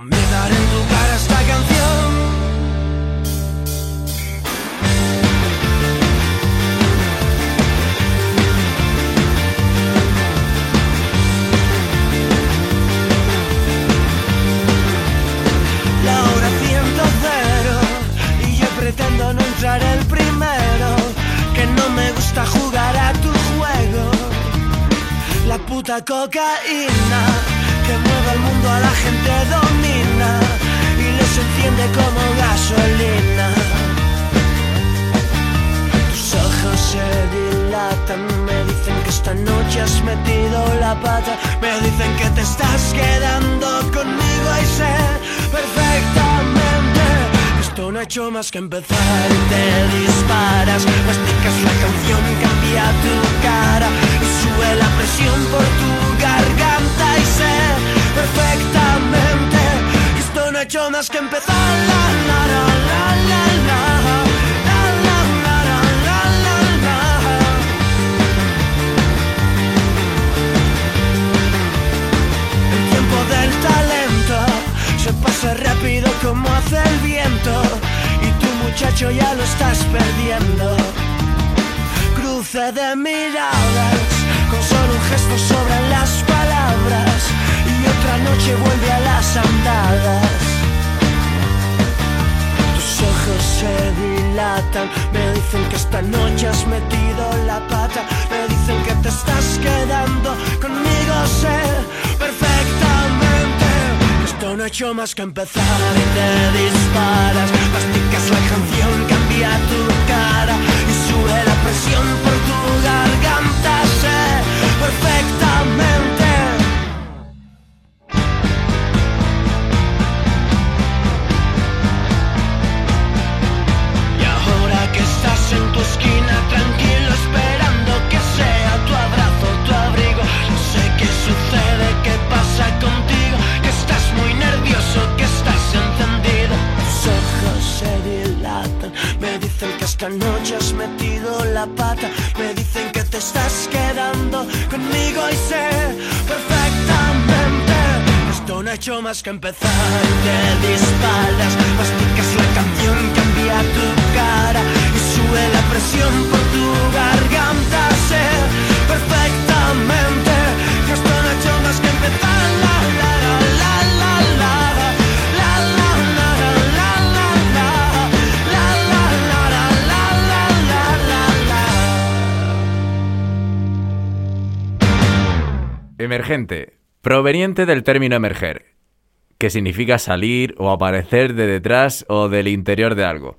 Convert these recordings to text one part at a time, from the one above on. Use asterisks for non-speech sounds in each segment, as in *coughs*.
Vomitar en tu cara esta canción. La hora ciento cero y yo pretendo no entrar el primero. Que no me gusta jugar a tu juego. La puta cocaína me dicen que te estás quedando conmigo y sé perfectamente. Esto no ha hecho más que empezar y te disparas, masticas la canción, cambia tu cara y sube la presión por tu garganta y sé perfectamente esto no ha hecho más que empezar. La, la, la, la, la. La, se pasa rápido como hace el viento y tu muchacho ya lo estás perdiendo. Cruce de miradas, con solo un gesto sobran las palabras y otra noche vuelve a las andadas. Tus ojos se dilatan, me dicen que esta noche has metido la pata, me dicen que te estás quedando conmigo, sé perfectamente no ha hecho más que empezar y te disparas, masticas la canción, cambia tu cara y sube la presión por tu garganta, sé perfectamente. Esta noche has metido la pata. Me dicen que te estás quedando conmigo y sé perfectamente esto no ha hecho más que empezar Te disparas, masticas la canción Cambia tu cara Y sube la presión por tu garganta Emergente, proveniente del término emerger, que significa salir o aparecer de detrás o del interior de algo.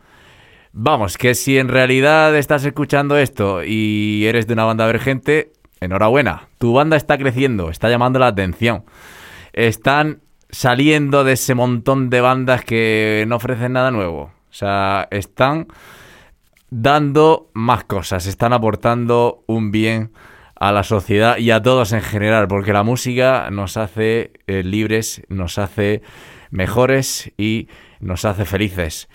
Vamos, que si en realidad estás escuchando esto y eres de una banda emergente, enhorabuena, tu banda está creciendo, está llamando la atención. Están saliendo de ese montón de bandas que no ofrecen nada nuevo. O sea, están dando más cosas, están aportando un bien a la sociedad y a todos en general, porque la música nos hace eh, libres, nos hace mejores y nos hace felices.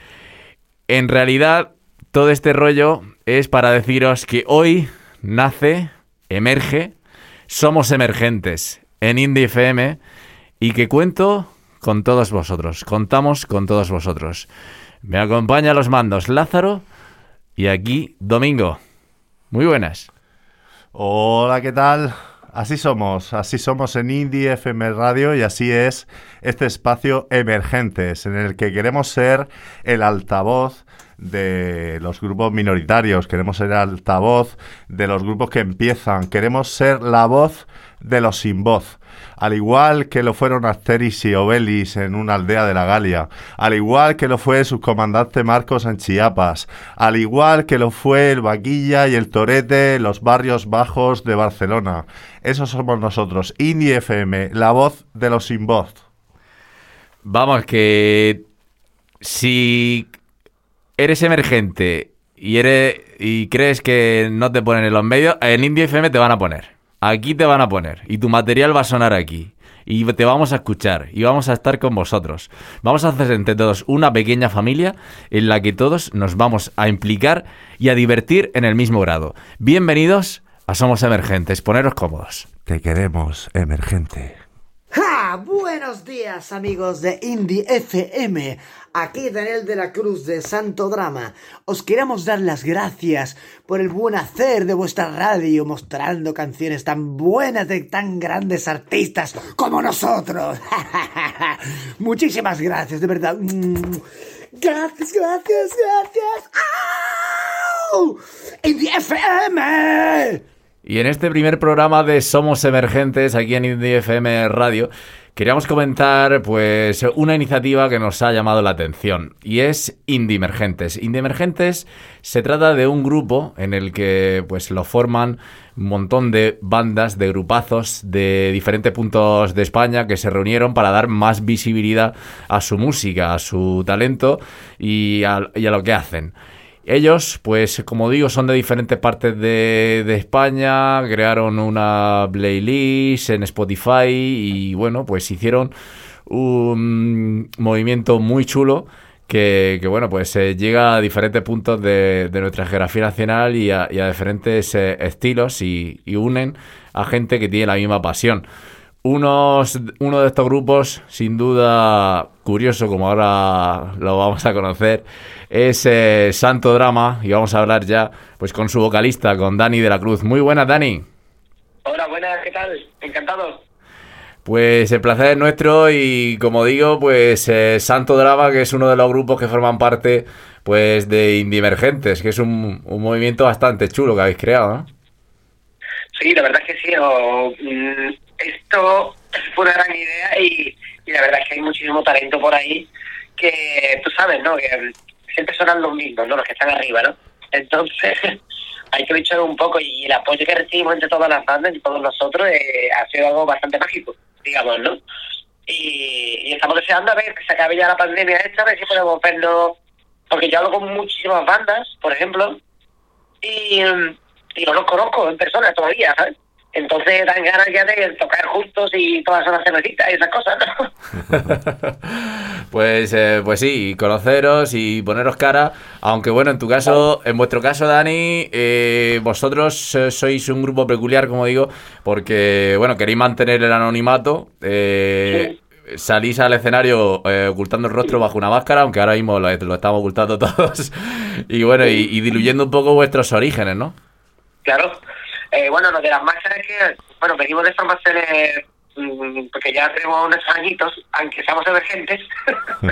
En realidad, todo este rollo es para deciros que hoy nace, emerge, somos emergentes en Indie FM y que cuento con todos vosotros, contamos con todos vosotros. Me acompaña a los mandos Lázaro y aquí Domingo. Muy buenas. Hola, ¿qué tal? Así somos, así somos en Indie FM Radio y así es este espacio Emergentes en el que queremos ser el altavoz de los grupos minoritarios, queremos ser el altavoz de los grupos que empiezan, queremos ser la voz de los sin voz. Al igual que lo fueron Asteris y Obelis en una aldea de la Galia, al igual que lo fue su comandante Marcos en Chiapas, al igual que lo fue el Vaquilla y el Torete en los barrios bajos de Barcelona. Esos somos nosotros, Indie FM, la voz de los sin voz. Vamos, que si eres emergente y eres y crees que no te ponen en los medios, en Indie FM te van a poner. Aquí te van a poner y tu material va a sonar aquí. Y te vamos a escuchar y vamos a estar con vosotros. Vamos a hacer entre todos una pequeña familia en la que todos nos vamos a implicar y a divertir en el mismo grado. Bienvenidos a Somos Emergentes. Poneros cómodos. Te queremos, emergente. Buenos días amigos de Indie FM. Aquí Daniel de la Cruz de Santo Drama. Os queremos dar las gracias por el buen hacer de vuestra radio mostrando canciones tan buenas de tan grandes artistas como nosotros. *laughs* Muchísimas gracias, de verdad. Mm. Gracias, gracias, gracias. ¡Au! Indie FM. Y en este primer programa de Somos Emergentes, aquí en Indie FM Radio, queríamos comentar pues una iniciativa que nos ha llamado la atención y es Indie Emergentes. Indie Emergentes se trata de un grupo en el que pues lo forman un montón de bandas, de grupazos de diferentes puntos de España que se reunieron para dar más visibilidad a su música, a su talento y a, y a lo que hacen. Ellos, pues como digo, son de diferentes partes de, España, crearon una playlist en Spotify y bueno, pues hicieron un movimiento muy chulo que, bueno, pues eh, llega a diferentes puntos de, de, nuestra geografía nacional y a, y a diferentes eh, estilos y unen a gente que tiene la misma pasión. Unos, uno de estos grupos, sin duda curioso, como ahora lo vamos a conocer, es eh, Santo Drama y vamos a hablar ya pues con su vocalista, con Dani de la Cruz. Muy buenas, Dani. Hola, buenas, ¿qué tal? Encantado. Pues el placer es nuestro y como digo, pues eh, Santo Drama, que es uno de los grupos que forman parte pues de Indie Emergentes, que es un, un movimiento bastante chulo que habéis creado, ¿no? Sí, la verdad es que sí. O, mm, esto fue una gran idea y, y, la verdad es que hay muchísimo talento por ahí que tú sabes, ¿no? Que siempre sonan los mismos, ¿no? Los que están arriba, ¿no? Entonces *laughs* hay que luchar un poco y el apoyo que recibimos entre todas las bandas y todos nosotros eh, ha sido algo bastante mágico, digamos, ¿no? Y, estamos deseando a ver que se acabe ya la pandemia esta, a ver si podemos vernos, porque yo hablo con muchísimas bandas, por ejemplo, y, y no los conozco en persona todavía, ¿sabes? Entonces dan ganas ya de tocar juntos y todas las cervecitas y esas cosas, ¿no? *laughs* pues, eh, pues sí, conoceros y poneros cara, aunque bueno, en tu caso, en vuestro caso, Dani, eh, vosotros sois un grupo peculiar, como digo, porque, bueno, queréis mantener el anonimato. Eh, sí. Salís al escenario eh, ocultando el rostro bajo una máscara, aunque ahora mismo lo, lo estamos ocultando *laughs* todos. y bueno, y, y diluyendo un poco vuestros orígenes, ¿no? Claro. Eh, bueno, lo de las máscaras que, bueno, venimos de formaciones, mmm, porque ya tenemos unos añitos, aunque seamos emergentes, *laughs*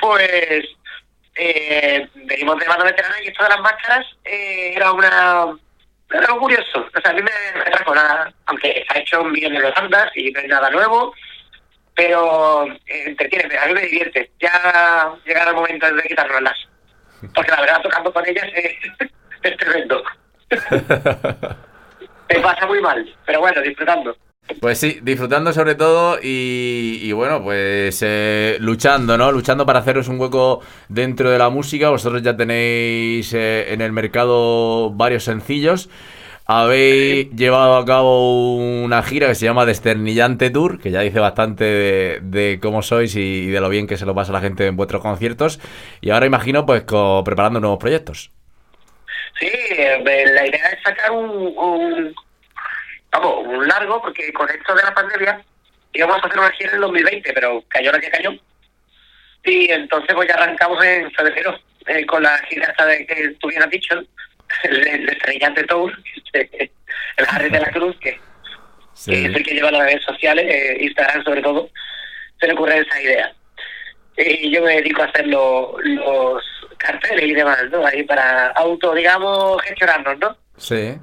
pues eh, venimos de banda veterana y esto de las máscaras eh, era una era algo curioso. O sea, a mí me, me trajo nada, aunque se ha hecho un millón de bandas y no es nada nuevo, pero eh, entretiene, a mí me divierte. Ya llegará el momento de quitárnoslas. Porque la verdad, tocando con ellas *laughs* es tremendo. *laughs* Me pasa muy mal, pero bueno, disfrutando. Pues sí, disfrutando sobre todo y, y bueno, pues eh, luchando, ¿no? Luchando para haceros un hueco dentro de la música. Vosotros ya tenéis eh, en el mercado varios sencillos. Habéis llevado a cabo una gira que se llama Desternillante Tour, que ya dice bastante de, de cómo sois y, y, de lo bien que se lo pasa a la gente en vuestros conciertos. Y ahora imagino, pues, co preparando nuevos proyectos. Sí, la idea es sacar un, un, vamos, un largo, porque con esto de la pandemia íbamos a hacer una gira en el 2020, pero cayó la que cayó. Y entonces pues ya arrancamos en febrero eh, con la gira esta de que tú bien has dicho, *laughs* el, el estrellante tour, *laughs* el Harry de la Cruz, que, sí. que, es el que lleva las redes sociales, eh, Instagram sobre todo, se le ocurre esa idea. Y yo me dedico a hacer lo, los carteles y demás, ¿no? Ahí para auto, digamos, gestionarnos, ¿no? Sí.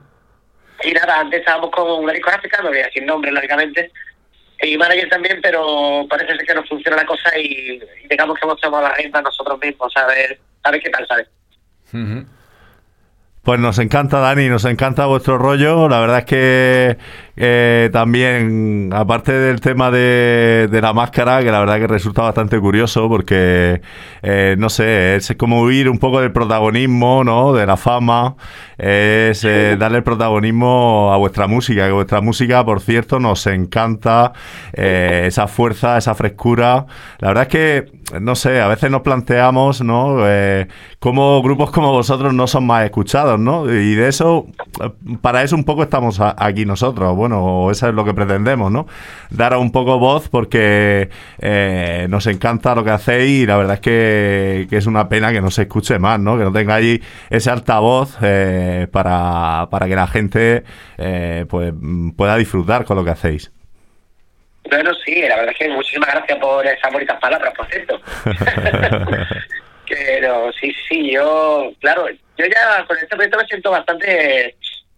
Y nada, antes estábamos con una discográfica, no voy a decir nombre, lógicamente, y manager también, pero parece ser que no funciona la cosa y, y digamos que hemos tomado la rienda nosotros mismos, a ver, a ver qué tal sale. Uh -huh. Pues nos encanta, Dani, nos encanta vuestro rollo. La verdad es que eh, también, aparte del tema de, de, la máscara, que la verdad que resulta bastante curioso, porque, eh, no sé, es como huir un poco del protagonismo, ¿no? De la fama, es eh, darle el protagonismo a vuestra música, que vuestra música, por cierto, nos encanta, eh, esa fuerza, esa frescura. La verdad es que no sé, a veces nos planteamos, ¿no? Cómo grupos como vosotros no son más escuchados, ¿no? Y de eso, para eso un poco estamos aquí nosotros, bueno, eso es lo que pretendemos, ¿no? Dar un poco voz porque eh, nos encanta lo que hacéis y la verdad es que, es una pena que no se escuche más, ¿no? Que no tenga ahí ese altavoz eh, para, para que la gente pues pueda disfrutar con lo que hacéis. Bueno, sí, la verdad es que muchísimas gracias por esas bonitas palabras, por cierto. *laughs* Pero sí, sí, yo, claro, yo ya con este proyecto me siento bastante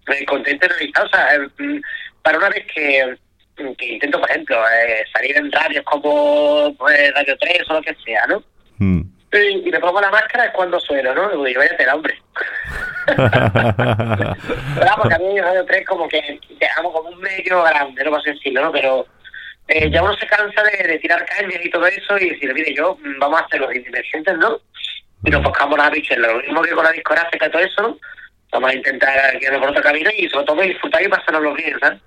eh, contento y realizado. O sea, mm, para una vez que, intento, por ejemplo, eh, salir en radios como pues, Radio 3 o lo que sea, ¿no? Mm. Y, me pongo la máscara es cuando sueno, ¿no? Y digo, vaya tela, hombre. *laughs* Pero porque a mí Radio 3 como que dejamos como un medio grande, no puedo decirlo, ¿no? Pero eh, ya uno se cansa de, tirar cañas y todo eso y decir, mire, yo, mm, vamos a hacer los independientes, ¿no? Y nos buscamos las bichelas, lo mismo que con la discográfica y todo eso, ¿no? Vamos a intentar guiarnos por otro camino y sobre todo disfrutar y pasárnoslo bien, ¿sabes?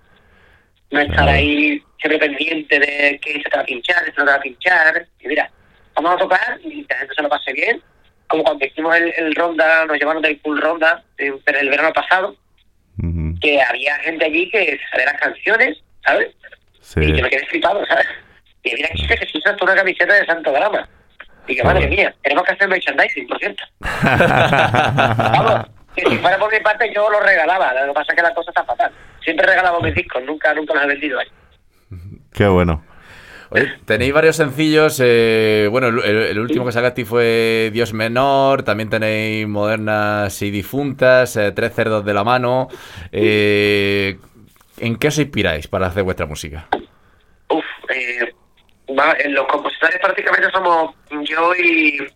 No estar ahí siempre pendiente de que se te va a pinchar, se te va a pinchar. Y mira, vamos a tocar y la gente se lo pase bien. Como cuando hicimos el, ronda, nos llevaron del full ronda en, el verano pasado, que había gente allí que sabía las canciones, ¿sabes? Y que me quedé flipado, ¿sabes? Y mira, que se usa una camiseta de Santo Grama. Y que madre mía, tenemos que hacer merchandising, por cierto. *laughs* Vamos, que si fuera por mi parte yo lo regalaba. Lo que pasa es que la cosa está fatal. Siempre regalamos mis discos, nunca, nunca los he vendido ahí. Qué bueno. Oye, tenéis varios sencillos. Eh, bueno, el, último que sacaste fue Dios Menor. También tenéis Modernas y Difuntas, eh, Tres Cerdos de la Mano. Eh, ¿En qué os inspiráis para hacer vuestra música? Uf, eh, los compositores prácticamente somos yo y,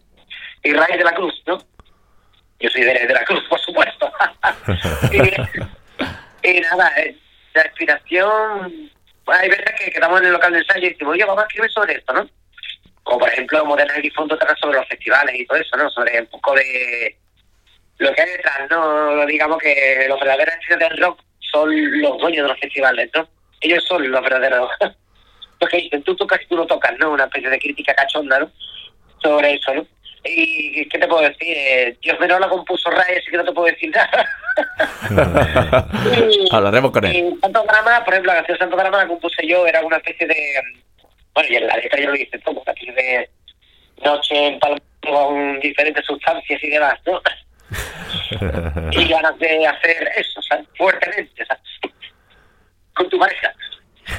y Ray de la Cruz, ¿no? Yo soy de, la Cruz, por supuesto. *laughs* *laughs* y, nada, eh, la inspiración... Hay veces que quedamos en el local de ensayo y decimos, oye, vamos a escribir sobre esto, ¿no? Como por ejemplo, Moderna y Fondo trata sobre los festivales y todo eso, ¿no? Sobre un poco de lo que hay detrás, ¿no? Digamos que los verdaderos estudios del rock son los dueños de los festivales, ¿no? Ellos son los verdaderos. *laughs* Los que dicen, tú tocas y tú no tocas, ¿no? Una especie de crítica cachonda, ¿no? Sobre eso, ¿no? ¿Y qué te puedo decir? Eh, Dios menor la compuso Ray, así que no te puedo decir nada. *laughs* Hablaremos con él. Y Santo Drama, por ejemplo, la canción Santo Drama la compuse yo, era una especie de. Bueno, y en la letra yo lo hice todo, una especie de noche en palma con diferentes sustancias y demás, ¿no? *laughs* y ganas de hacer eso, ¿sabes? Fuertemente, ¿sabes? Con tu pareja.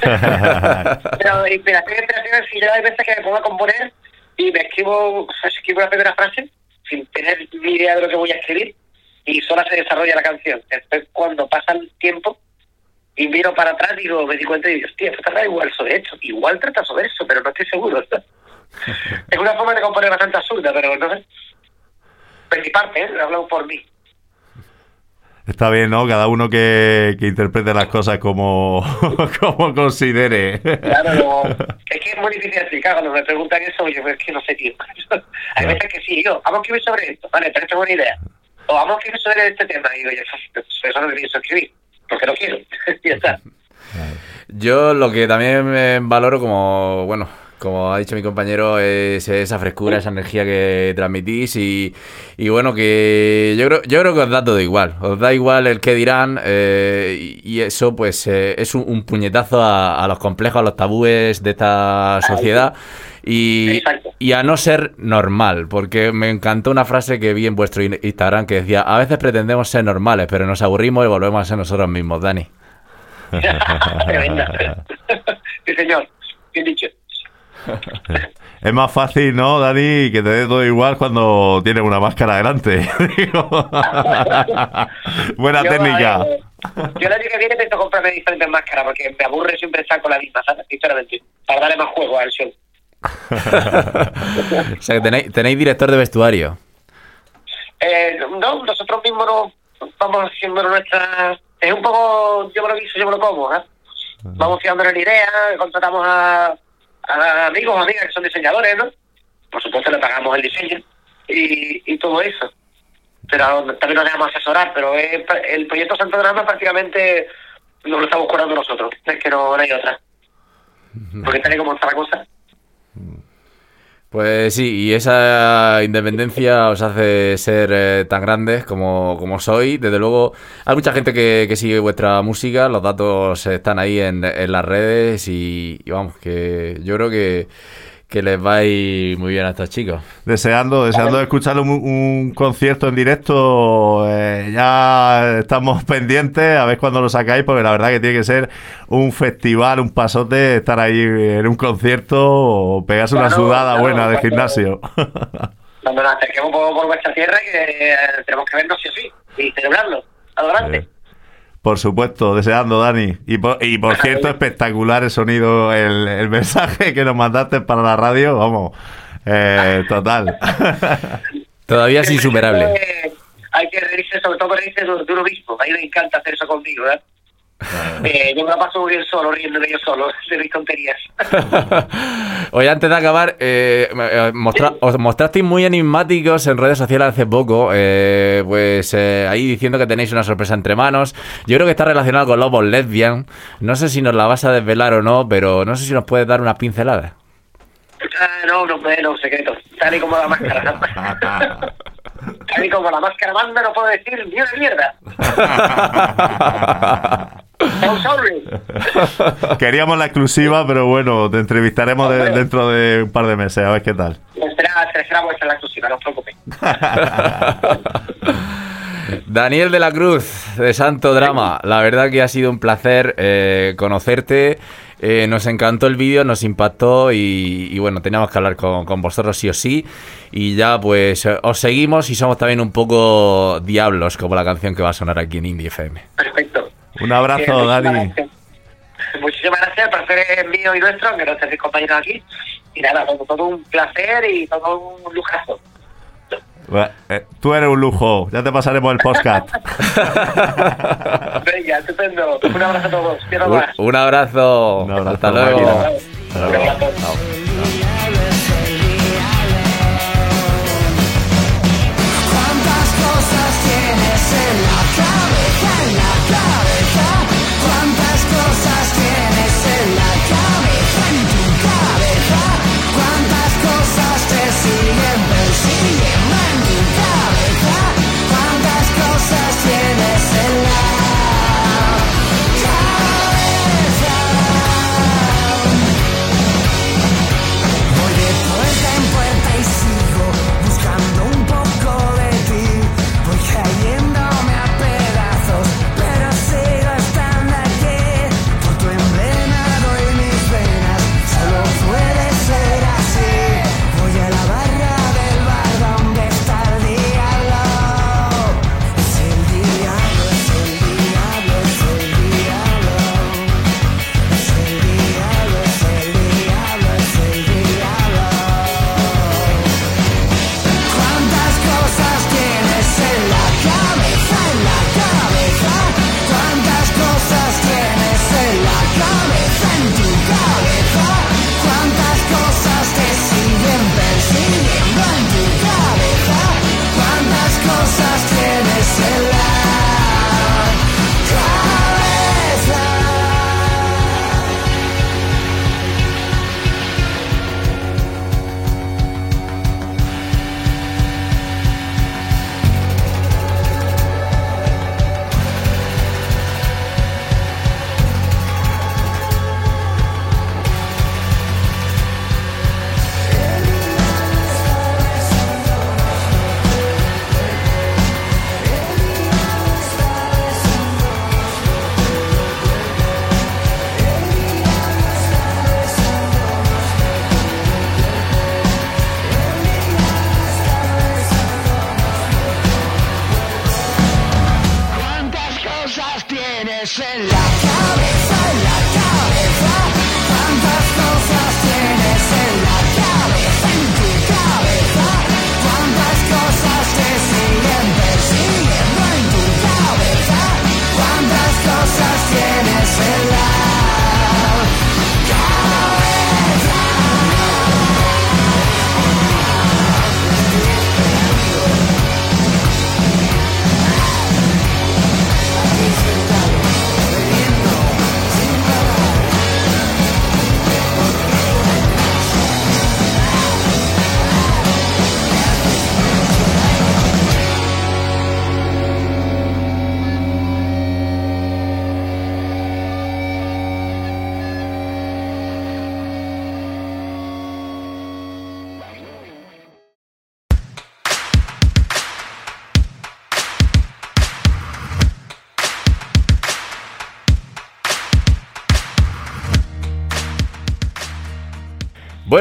*laughs* Pero inspiración, inspiración, si yo hay veces que me pongo a componer y me escribo, escribo la primera frase sin tener ni idea de lo que voy a escribir y solo se desarrolla la canción. Después, cuando pasa el tiempo y miro para atrás, digo, me di cuenta y digo, hostia, esto trata igual sobre eso. Igual trata sobre eso, pero no estoy seguro. *laughs* es una forma de componer bastante absurda, pero no sé de mi parte, ¿eh? hablo por mí. Está bien, ¿no? Cada uno que, que interprete las cosas como, *laughs* como considere. Claro, *laughs* es que es muy difícil explicar. Cuando me preguntan eso, yo es que no sé, tío. *laughs* Hay veces que sí, yo, vamos a escribir sobre esto, vale, pero esto es buena idea. O vamos a escribir sobre este tema. Y digo, yo, eso no me pienso escribir, porque no quiero. ya está. Yo lo que también me valoro como, bueno, como ha dicho mi compañero, es esa frescura, esa energía que transmitís y, bueno, que yo creo, yo creo que os da todo igual, os da igual el que dirán eh, y eso pues eh, es un, puñetazo a, los complejos, a los tabúes de esta sociedad. y, y, a no ser normal, porque me encantó una frase que vi en vuestro Instagram que decía, a veces pretendemos ser normales, pero nos aburrimos y volvemos a ser nosotros mismos, Dani. *laughs* *laughs* Sí, señor. Bien dicho es más fácil, ¿no, Dani? Que te dé todo igual cuando tienes una máscara delante. *laughs* Buena técnica. yo el año que viene intento comprarme diferentes máscaras porque me aburre siempre estar con la misma, ¿sabes? Sinceramente. Para darle más juego al show. *laughs* o sea, que tenéis, tenéis director de vestuario. Eh, no, nosotros mismos no, vamos haciendo nuestra... Es un poco, yo me lo guiso, yo me lo como, ¿eh? Vamos fiando en la idea, contratamos a a amigos o amigas que son diseñadores, ¿no? Por supuesto le pagamos el diseño y, y todo eso. Pero también nos dejamos asesorar, pero el proyecto Santo Drama prácticamente nos lo estamos curando nosotros, es que no, hay otra. Porque tal y como está la cosa. Pues sí, y esa independencia os hace ser eh, tan grandes como, como soy. Desde luego, hay mucha gente que, que sigue vuestra música, los datos están ahí en, en las redes y, y vamos, que yo creo que, que les va a ir muy bien a estos chicos. Deseando, deseando escuchar un, un concierto en directo. eh, ya estamos *laughs* pendientes a ver cuándo lo sacáis, porque la verdad que tiene que ser un festival, un pasote, estar ahí en un concierto o pegarse una sudada claro, buena de gimnasio. *laughs* Cuando nos acerquemos por, por vuestra tierra, que eh, tenemos que vernos sí o sí y celebrarlo. A lo grande. Eh, Por supuesto, deseando, Dani. Y por, y por cierto, espectacular el sonido, el, el mensaje que nos mandaste para la radio, vamos, eh, total. *laughs* Todavía es insuperable. Hay que reírse, sobre todo reírse de, mismo. A mí me encanta hacer eso conmigo, ¿verdad? Eh, *laughs* yo me la paso muy bien solo, riéndome yo solo, *laughs* de mis tonterías. *laughs* Oye, antes de acabar, eh, eh, os mostrasteis muy enigmáticos en redes sociales hace poco, eh, pues eh, ahí diciendo que tenéis una sorpresa entre manos. Yo creo que está relacionado con Lobos Lesbian. No sé si nos la vas a desvelar o no, pero no sé si nos puedes dar unas pinceladas. Ah, no, no, no, no, secreto. Tal y como la máscara. Y como la máscara manda, no puedo decir ni una mierda. *laughs* I'm sorry. Queríamos la exclusiva, pero bueno, te entrevistaremos de- dentro de un par de meses, a ver qué tal. Será, será vuestra la exclusiva, no os preocupéis. *laughs* Daniel de la Cruz, de Santo Drama. La verdad que ha sido un placer eh, conocerte. Eh, nos encantó el vídeo, nos impactó y, y bueno, teníamos que hablar con, con vosotros sí o sí. Y ya pues eh, os seguimos y somos también un poco diablos, como la canción que va a sonar aquí en Indie FM. Perfecto. Un Eh, abrazo, muchísimas Dani. gracias. Muchísimas gracias, el placer es mío y nuestro, aunque no estéis compañeros aquí. Y nada, todo, todo un placer y todo un lujazo. Bueno, eh, Tú eres un lujo, ya te pasaremos el podcast. *laughs* Venga, estupendo. Un abrazo a todos. Quiero Un, más. un abrazo. Un abrazo, Hasta luego. máquina. Un abrazo. Chao. ¿Cuántas cosas tienes en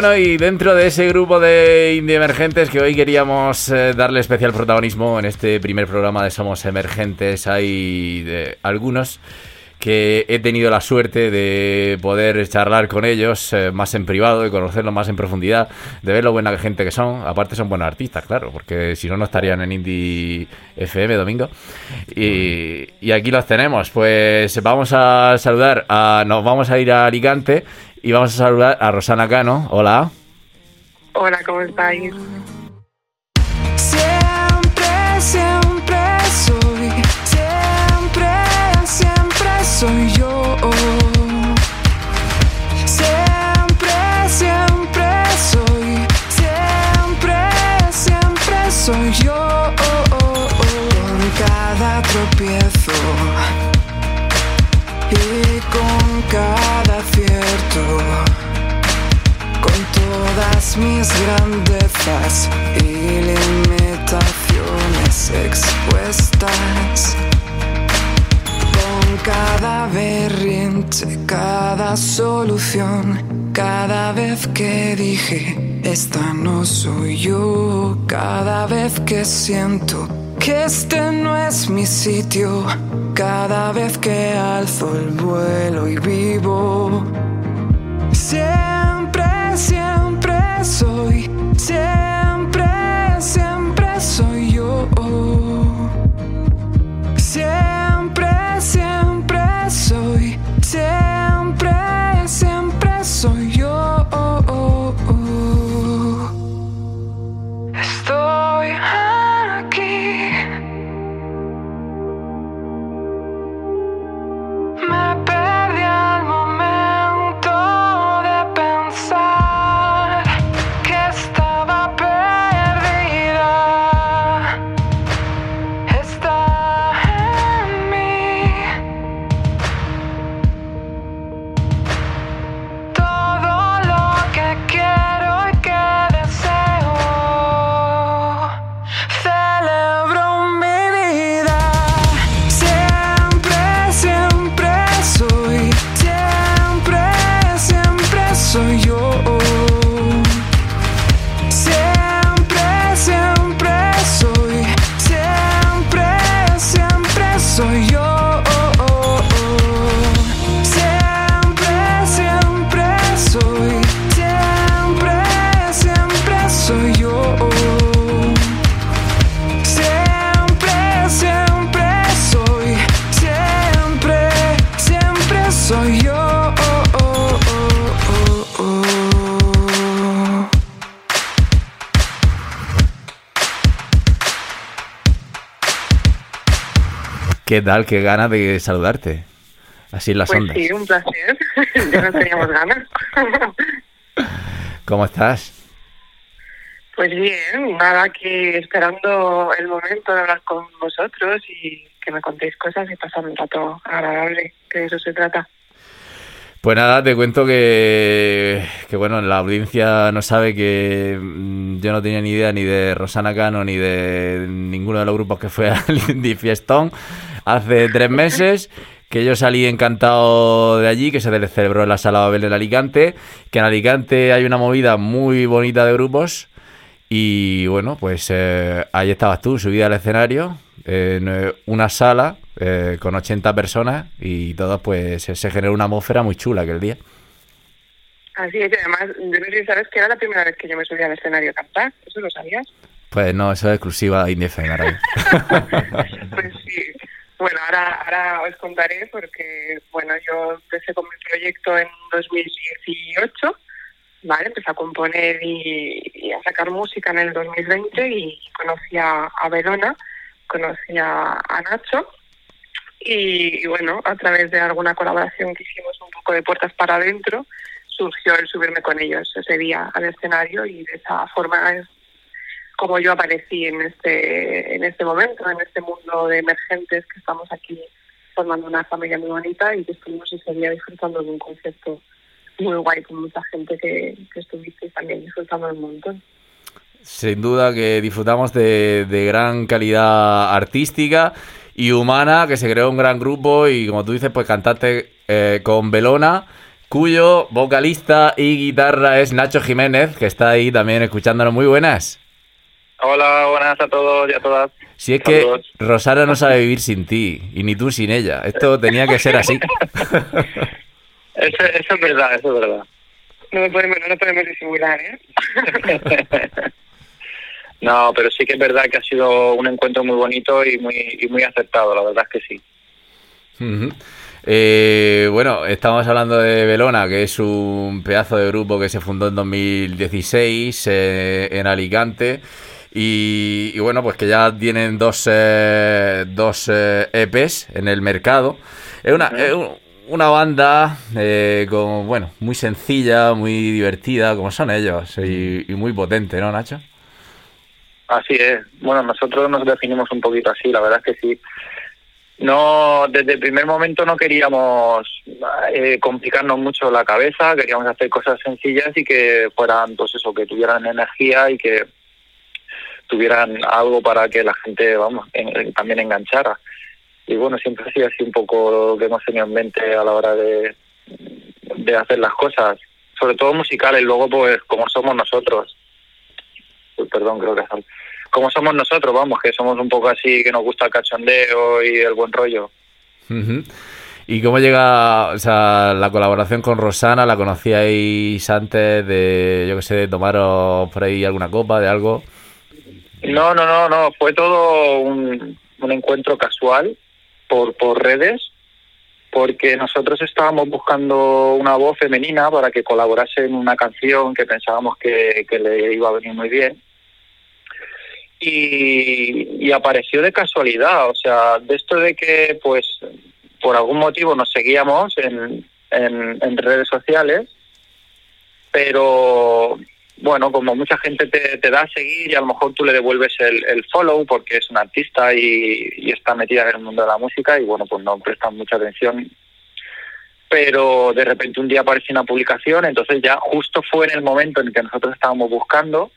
Y dentro de ese grupo de indie emergentes que hoy queríamos eh, darle especial protagonismo en este primer programa de Somos Emergentes, hay de algunos que he tenido la suerte de poder charlar con ellos eh, más en privado, de conocerlos más en profundidad, de ver lo buena gente que son. Aparte son buenos artistas, claro, porque si no, no estarían en Indie FM domingo. Y, y aquí los tenemos. Pues vamos a saludar, a, nos vamos a ir a Alicante y vamos a saludar a Rosana Cano. Hola. Hola, ¿cómo estáis? Grandezas y limitaciones expuestas. Con cada berrinche, cada solución, cada vez que dije, esta no soy yo, cada vez que siento que este no es mi sitio, cada vez que alzo el vuelo y vivo. Siempre soy, siempre, siempre soy yo. Siempre, ¿Qué tal? Qué ganas de saludarte. Así en las Pues ondas. sí, un placer. *laughs* ya no teníamos ganas. *laughs* ¿Cómo estás? pues bien, nada, aquí esperando el momento de hablar con vosotros y que me contéis cosas y pasar un rato agradable, que de eso se trata. Pues nada, te cuento que, que bueno, la audiencia no sabe que mm, yo no tenía ni idea ni de Rosana Cano ni de ninguno de los grupos que fue al *laughs* Indie Fiestón hace tres meses, que yo salí encantado de allí, que se celebró en la Sala Babel de Alicante, que en Alicante hay una movida muy bonita de grupos y bueno, pues eh, ahí estabas tú, subida al escenario, en eh, una sala eh, con 80 personas y todos pues se, se generó una atmósfera muy chula aquel día. Así es, y además, yo no sé si sabes que era la primera vez que yo me subía al escenario a cantar, ¿eso lo sabías? Pues no, eso es exclusiva de Indie *laughs* pues sí. Bueno, ahora, ahora os contaré porque, bueno, yo empecé con mi proyecto en 2018, ¿vale? Empecé a componer y, a sacar música en el 2020 y conocí a, Verona, conocí a, Nacho y, bueno, a través de alguna colaboración que hicimos un poco de puertas para adentro, surgió el subirme con ellos ese día al escenario y de esa forma como yo aparecí en este en este momento, en este mundo de emergentes que estamos aquí formando una familia muy bonita y que estuvimos ese día disfrutando de un concierto muy guay con mucha gente que, que estuviste también disfrutando un montón. Sin duda que disfrutamos de, de gran calidad artística y humana, que se creó un gran grupo y como tú dices, pues cantaste eh, con Belona, cuyo vocalista y guitarra es Nacho Jiménez, que está ahí también escuchándonos. Muy buenas. Hola, buenas a todos y a todas. Si es que Saludos. Rosana no sabe vivir sin ti, y ni tú sin ella. Esto tenía que ser así. *laughs* Eso, eso es verdad, eso es verdad. No lo podemos, no lo podemos disimular, ¿eh? *laughs* No, pero sí que es verdad que ha sido un encuentro muy bonito y muy, y muy acertado, la verdad es que sí. Eh, bueno, estamos hablando de Belona, que es un pedazo de grupo que se fundó en 2016 eh, en Alicante. Y, y bueno, pues que ya tienen dos, eh, dos eh, EPs en el mercado. Es una, es una banda eh, con, bueno, muy sencilla, muy divertida, como son ellos, y, y muy potente, ¿no, Nacho? Así es. Bueno, nosotros nos definimos un poquito así, la verdad es que sí. No, desde el primer momento no queríamos eh, complicarnos mucho la cabeza, queríamos hacer cosas sencillas y que fueran, pues eso, que tuvieran energía y que tuvieran algo para que la gente, vamos, también enganchara. Y bueno, siempre ha sido así un poco lo que hemos tenido en mente a la hora de, de hacer las cosas, sobre todo musicales, luego pues como somos nosotros. Perdón, creo que como somos nosotros, vamos, que somos un poco así, que nos gusta el cachondeo y el buen rollo. ¿Y cómo llega o sea, la colaboración con Rosana? ¿La conocíais antes de, yo qué sé, de tomaros por ahí alguna copa, de algo? No, no, no, no, fue todo un, encuentro casual por, por redes, porque nosotros estábamos buscando una voz femenina para que colaborase en una canción que pensábamos que, le iba a venir muy bien. Y, apareció de casualidad, o sea, de esto de que, pues, por algún motivo nos seguíamos en, en redes sociales, pero bueno, como mucha gente te, te da a seguir y a lo mejor tú le devuelves el, el follow porque es un artista y, está metida en el mundo de la música y bueno, pues no prestan mucha atención. Pero de repente un día aparece una publicación, entonces ya justo fue en el momento en que nosotros estábamos buscando,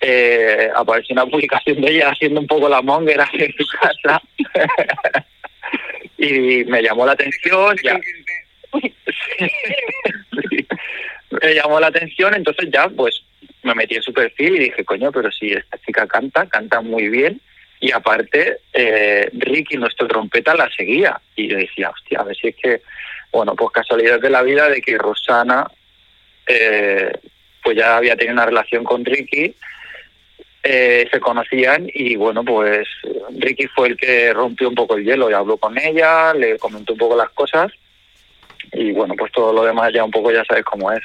eh, apareció una publicación de ella haciendo un poco la monger ahí en su casa *laughs* y me llamó la atención. Ya, *laughs* Me llamó la atención, entonces ya pues me metí en su perfil y dije, coño, pero si esta chica canta, canta muy bien. Y aparte, eh, Ricky, nuestro trompeta, la seguía. Y yo decía, hostia, a ver si es que, bueno, pues casualidad de la vida de que Rosana, eh, pues ya había tenido una relación con Ricky, eh, se conocían y bueno, pues Ricky fue el que rompió un poco el hielo y habló con ella, le comentó un poco las cosas y bueno, pues todo lo demás ya un poco ya sabes cómo es.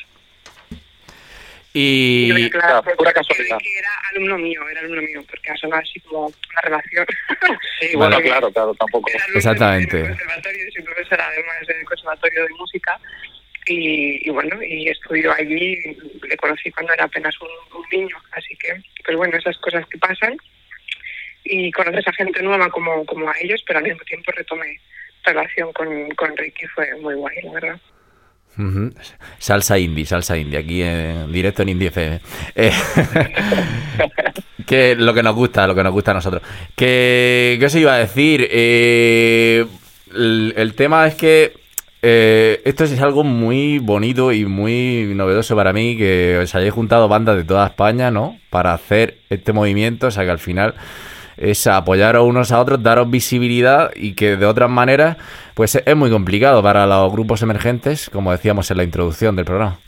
Y... Yo, claro, pura casualidad. Ricky era alumno mío, era alumno mío, porque ha sonado así como una relación. *laughs* Sí, *laughs* bueno, claro, claro, tampoco. Era alumno Exactamente. conservatorio, soy profesora además del conservatorio de música. Y, y bueno, y estudió allí, le conocí cuando era apenas un, un niño, así que, pues bueno, esas cosas que pasan. Y conoces a gente nueva como, como a ellos, pero al mismo tiempo retomé relación con, con Ricky, fue muy guay, la verdad. Salsa indie, salsa indie, aquí en directo en Indie FM. Eh, *laughs* que lo que nos gusta, lo que nos gusta a nosotros. Que, ¿Qué os iba a decir? Eh, el, el tema es que eh, esto es algo muy bonito y muy novedoso para mí, que os hayáis juntado bandas de toda España, ¿no? Para hacer este movimiento, o sea que al final es apoyar a unos a otros, daros visibilidad y que de otras maneras, pues es muy complicado para los grupos emergentes, como decíamos en la introducción del programa.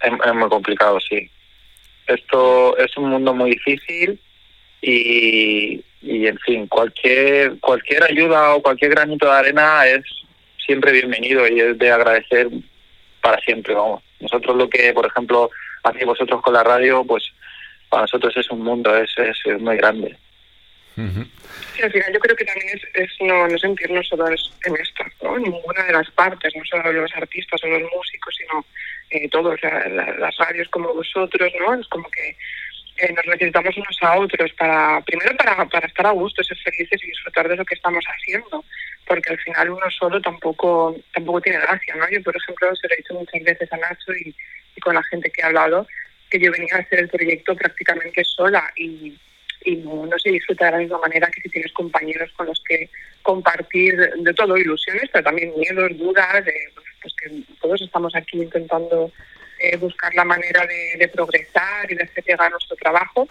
Es, es muy complicado, sí. Esto es un mundo muy difícil y, y en fin, cualquier cualquier ayuda o cualquier granito de arena es siempre bienvenido y es de agradecer para siempre, vamos. Nosotros lo que, por ejemplo, hacéis vosotros con la radio, pues para nosotros es un mundo, es, es, muy grande. Sí, al final yo creo que también es, es no, no sentirnos solos en esto, ¿no? Ninguna de las partes, no solo los artistas o los músicos, sino eh, todos, la- la- las radios como vosotros, ¿no? Es como que eh, nos necesitamos unos a otros para, primero para, para estar a gusto, ser felices y disfrutar de lo que estamos haciendo, porque al final uno solo tampoco, tampoco tiene gracia, ¿no? Yo, por ejemplo, se lo he dicho muchas veces a Nacho y, y con la gente que he hablado, que yo venía a hacer el proyecto prácticamente sola y, y no, no se disfruta de la misma manera que si tienes compañeros con los que compartir de todo, ilusiones, pero también miedos, dudas, de, pues que todos estamos aquí intentando eh, buscar la manera de, de, progresar y de hacer llegar nuestro trabajo.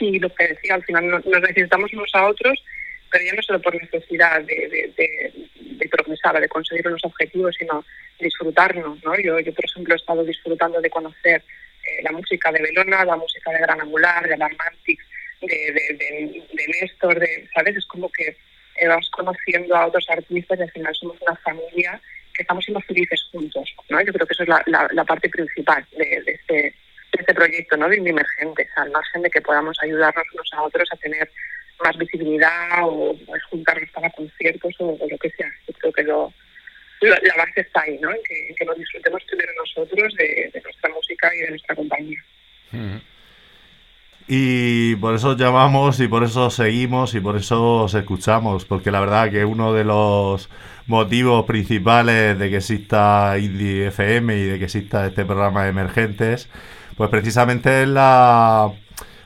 Y lo que decía, al final nos necesitamos unos a otros, pero ya no solo por necesidad de, de, de, de progresar, de conseguir unos objetivos, sino disfrutarnos. ¿no? Yo, yo, por ejemplo, he estado disfrutando de conocer eh, la música de Belona, la música de Gran Angular, de la Mantix, de, de, de, de Néstor, de, ¿sabes? Es como que eh, vas conociendo a otros artistas y al final somos una familia que estamos siendo felices juntos. ¿no? Yo creo que eso es la, parte principal de, de, este, de este proyecto ¿no? de Emergentes, al margen de que podamos ayudarnos unos a otros a tener más visibilidad o, o juntarnos para conciertos o, o, lo que sea. Yo creo que lo, la, base está ahí, ¿no? en, que, en nos disfrutemos primero nosotros de, de, nuestra música y de nuestra compañía. Mm. Y por eso llamamos y por eso seguimos y por eso os escuchamos, porque la verdad que uno de los motivos principales de que exista Indie FM y de que exista este programa de emergentes, pues precisamente es la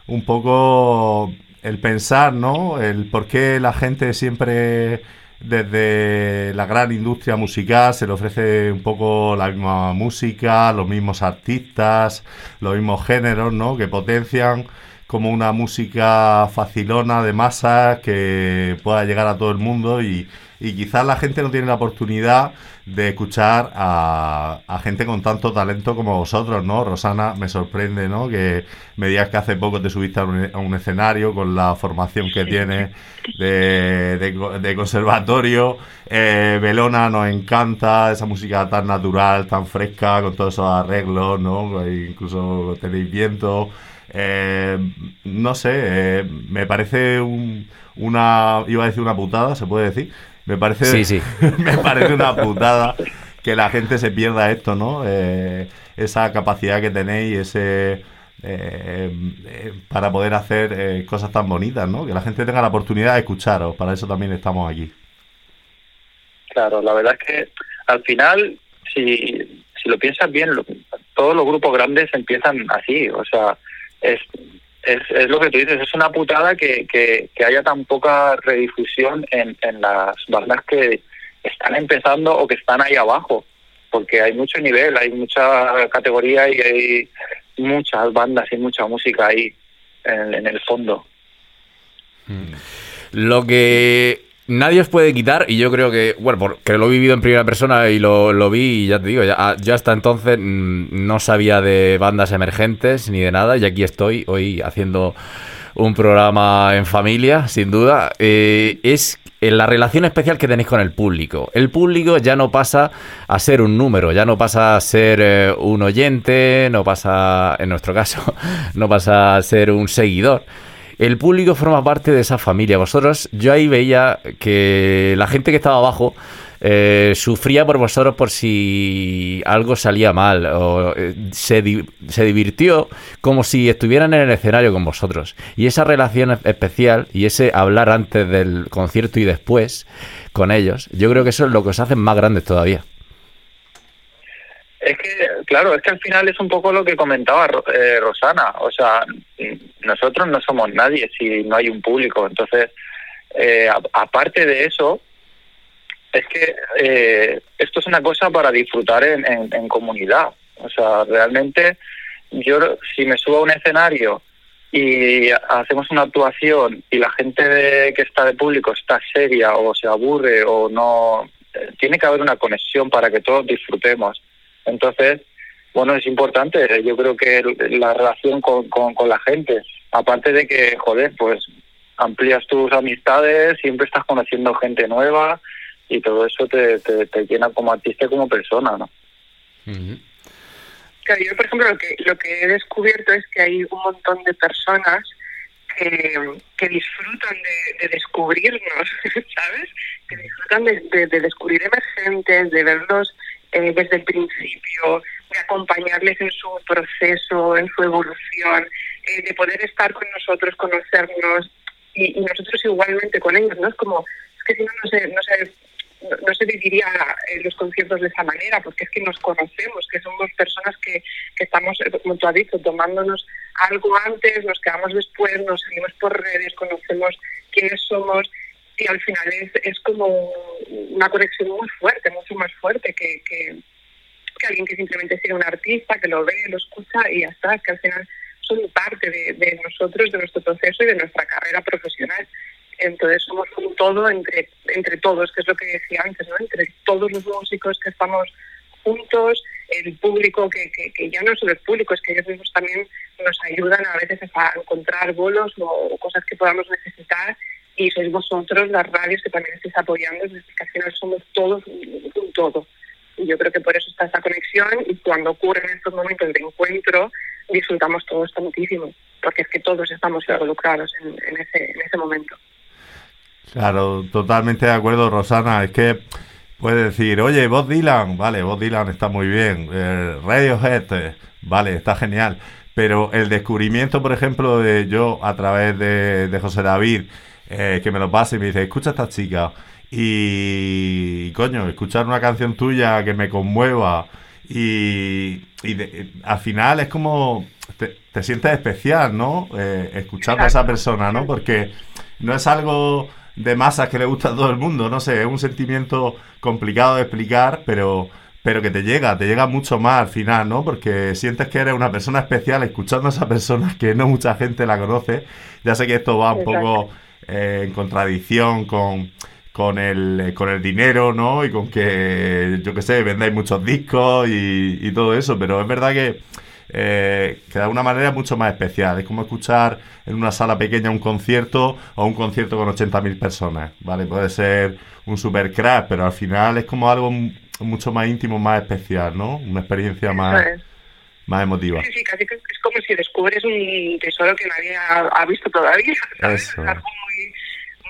un poco el pensar, ¿no? El por qué la gente siempre desde la gran industria musical se le ofrece un poco la misma música, los mismos artistas, los mismos géneros, ¿no? Que potencian como una música facilona de masas que pueda llegar a todo el mundo y, y quizás la gente no tiene la oportunidad de escuchar a, gente con tanto talento como vosotros, ¿no? Rosana, me sorprende, ¿no? Que me digas que hace poco te subiste a un, a un escenario con la formación que tienes de, de, conservatorio. Eh, Belona nos encanta, esa música tan natural, tan fresca, con todos esos arreglos, ¿no? Incluso tenéis viento. Eh, no sé, eh, me parece un, una, iba a decir una putada, se puede decir. Me parece, sí, sí. *laughs* me parece una putada que la gente se pierda esto, ¿no? Eh, esa capacidad que tenéis, ese eh, para poder hacer cosas tan bonitas, ¿no? Que la gente tenga la oportunidad de escucharos. Para eso también estamos aquí. Claro, la verdad es que al final, si, si lo piensas bien, lo, todos los grupos grandes empiezan así, o sea es, es, es, lo que tú dices, es una putada que, que, que haya tan poca redifusión en, en, las bandas que están empezando o que están ahí abajo, porque hay mucho nivel, hay mucha categoría y hay muchas bandas y mucha música ahí en, en el fondo. Lo que nadie os puede quitar, y yo creo que, bueno, porque lo he vivido en primera persona y lo, lo vi, y ya te digo, ya, ya, hasta entonces no sabía de bandas emergentes ni de nada, y aquí estoy hoy haciendo un programa en familia, sin duda, eh, es la relación especial que tenéis con el público. El público ya no pasa a ser un número, ya no pasa a ser eh, un oyente, no pasa, en nuestro caso, *laughs* no pasa a ser un seguidor el público forma parte de esa familia. Vosotros, yo ahí veía que la gente que estaba abajo eh, sufría por vosotros por si algo salía mal o eh, se, se, divirtió como si estuvieran en el escenario con vosotros. Y esa relación especial y ese hablar antes del concierto y después con ellos, yo creo que eso es lo que os hace más grandes todavía. Es que, claro, es que al final es un poco lo que comentaba eh, Rosana. O sea, nosotros no somos nadie si no hay un público. Entonces, eh, aparte de eso, es que eh, esto es una cosa para disfrutar en, en, en, comunidad. O sea, realmente, yo si me subo a un escenario y hacemos una actuación y la gente de, que está de público está seria o se aburre o no, eh, tiene que haber una conexión para que todos disfrutemos. Entonces, bueno, es importante, yo creo que la relación con, con, con, la gente, aparte de que, joder, pues amplías tus amistades, siempre estás conociendo gente nueva y todo eso te, te, te llena como artista y como persona, ¿no? Uh -huh. Claro, yo, por ejemplo, lo que, lo que he descubierto es que hay un montón de personas que, que disfrutan de, de, descubrirnos, *laughs* ¿sabes? Que disfrutan de, de, de descubrir emergentes, de verlos eh, desde el principio, de acompañarles en su proceso, en su evolución, eh, de poder estar con nosotros, conocernos y, y, nosotros igualmente con ellos, ¿no? Es como, es que si no, no se, no se, viviría eh, los conciertos de esa manera, porque es que nos conocemos, que somos personas que, que estamos, como tú has dicho, tomándonos algo antes, nos quedamos después, nos seguimos por redes, conocemos quiénes somos y al final es, es como una conexión muy fuerte, mucho más fuerte que, que, alguien que simplemente sigue un artista, que lo ve, lo escucha y ya está, es que al final son parte de, de nosotros, de nuestro proceso y de nuestra carrera profesional. Entonces somos un todo entre, entre todos, que es lo que decía antes, ¿no? entre todos los músicos que estamos juntos, el público, que, que, que ya no solo el público, es que ellos mismos también nos ayudan a veces a encontrar bolos o cosas que podamos necesitar y sois vosotros, las radios, que también estáis apoyando, es decir, que al final somos todos un, todo. Y yo creo que por eso está esa conexión y cuando ocurren estos momentos de encuentro, disfrutamos todos tantísimo, porque es que todos estamos involucrados en, en, ese, en ese momento. Claro, totalmente de acuerdo, Rosana. Es que puede decir, oye, Bob Dylan, vale, Bob Dylan está muy bien. Eh, Radiohead, eh, vale, está genial. Pero el descubrimiento, por ejemplo, de yo a través de, de José David, eh, que me lo pase y me dice, escucha a esta chica. Y, coño, escuchar una canción tuya que me conmueva. Y, y de- al final es como te, te sientes especial, ¿no? Eh, escuchando a esa persona, ¿no? Porque no es algo de masas que le gusta a todo el mundo, no sé, es un sentimiento complicado de explicar, pero, pero que te llega, te llega mucho más al final, ¿no? Porque sientes que eres una persona especial escuchando a esa persona que no mucha gente la conoce. Ya sé que esto va un poco eh, en contradicción con, con, el, eh, con el dinero, ¿no? Y con que, yo qué sé, vendáis muchos discos y, y todo eso, pero es verdad que eh, que de alguna manera es mucho más especial. Es como escuchar en una sala pequeña un concierto o un concierto con 80.000 personas, ¿vale? Puede ser un super crack, pero al final es como algo mucho más íntimo, más especial, ¿no? Una experiencia más, es. más emotiva. Sí, sí, casi que es como si descubres un tesoro que nadie ha, ha visto todavía. ¿sabes? Eso. Es algo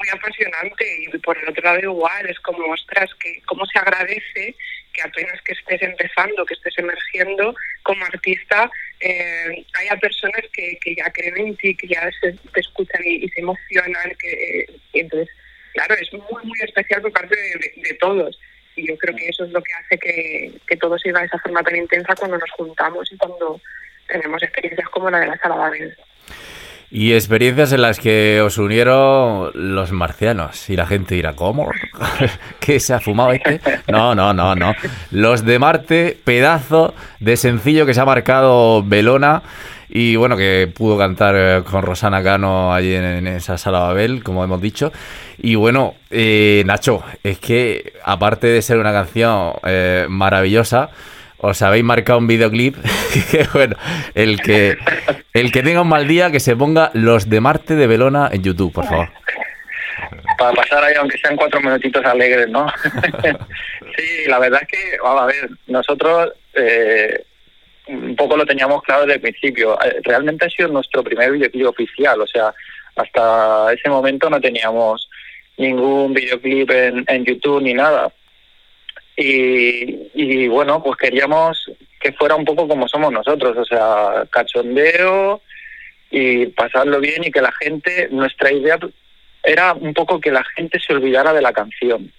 muy, apasionante y por el otro lado igual, es como, ostras, que cómo se agradece que apenas que estés empezando, que estés emergiendo como artista, eh, haya personas que, que ya creen en ti, que ya se, te escuchan y, se emocionan, que eh, entonces, claro, es muy, muy especial por parte de todos. Y yo creo que eso es lo que hace que, que todo siga de esa forma tan intensa cuando nos juntamos y cuando tenemos experiencias como la de la sala Babel. Y experiencias en las que os unieron los marcianos. Y la gente dirá, ¿cómo? *laughs* ¿Qué se ha fumado este? No, no, no, no. Los de Marte, pedazo de sencillo que se ha marcado Belona. Y bueno, que pudo cantar eh, con Rosana Cano allí en, esa sala Babel, como hemos dicho. Y bueno, eh, Nacho, es que aparte de ser una canción eh, maravillosa, os habéis marcado un videoclip *laughs* que bueno, el que el que tenga un mal día que se ponga los de Marte de Belona en YouTube, por favor. para pasar ahí, aunque sean cuatro minutitos alegres, ¿no? *laughs* sí, la verdad es que, vamos a ver, nosotros eh, un poco lo teníamos claro desde el principio. Eh, Realmente ha sido nuestro primer videoclip oficial, o sea, hasta ese momento no teníamos ningún videoclip en, en YouTube ni nada. Y, y bueno, pues queríamos que fuera un poco como somos nosotros, o sea, cachondeo y pasarlo bien y que la gente, nuestra idea era un poco que la gente se olvidara de la canción.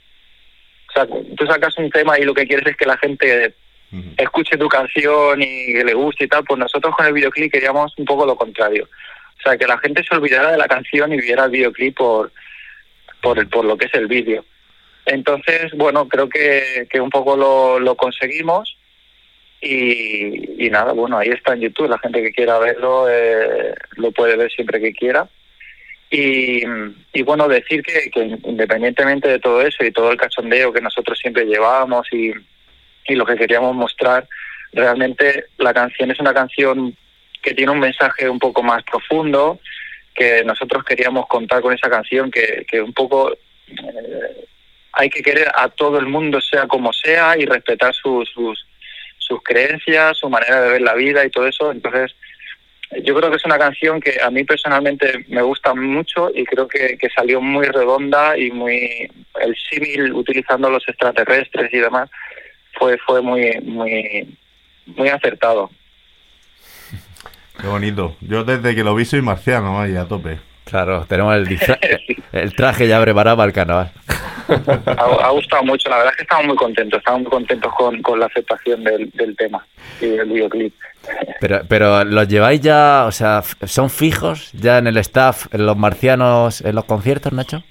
O sea, tú sacas un tema y lo que quieres es que la gente escuche tu canción y que le guste y tal, pues nosotros con el videoclip queríamos un poco lo contrario. O sea, que la gente se olvidara de la canción y viera el videoclip por, por, el- por lo que es el vídeo. Entonces, bueno, creo que, que un poco lo, conseguimos y, nada, bueno, ahí está en YouTube, la gente que quiera verlo eh, lo puede ver siempre que quiera. Y, bueno, decir que, independientemente de todo eso y todo el cachondeo que nosotros siempre llevábamos y, y lo que queríamos mostrar, realmente la canción es una canción que tiene un mensaje un poco más profundo, que nosotros queríamos contar con esa canción, que, que un poco eh, hay que querer a todo el mundo, sea como sea, y respetar sus, sus, sus creencias, su manera de ver la vida y todo eso. Entonces, yo creo que es una canción que a mí personalmente me gusta mucho y creo que, que salió muy redonda y muy el símil utilizando los extraterrestres y demás fue fue muy muy muy acertado. Qué bonito. Yo desde que lo vi soy marciano ahí a tope. Claro, tenemos el, disfra- *laughs* el traje ya preparado para el carnaval. ha, ha gustado mucho, la verdad es que estamos muy contentos, estamos muy contentos con, con la aceptación del, del tema y del videoclip. Pero, pero los lleváis ya, o sea, ¿son fijos ya en el staff, en los marcianos, en los conciertos, Nacho?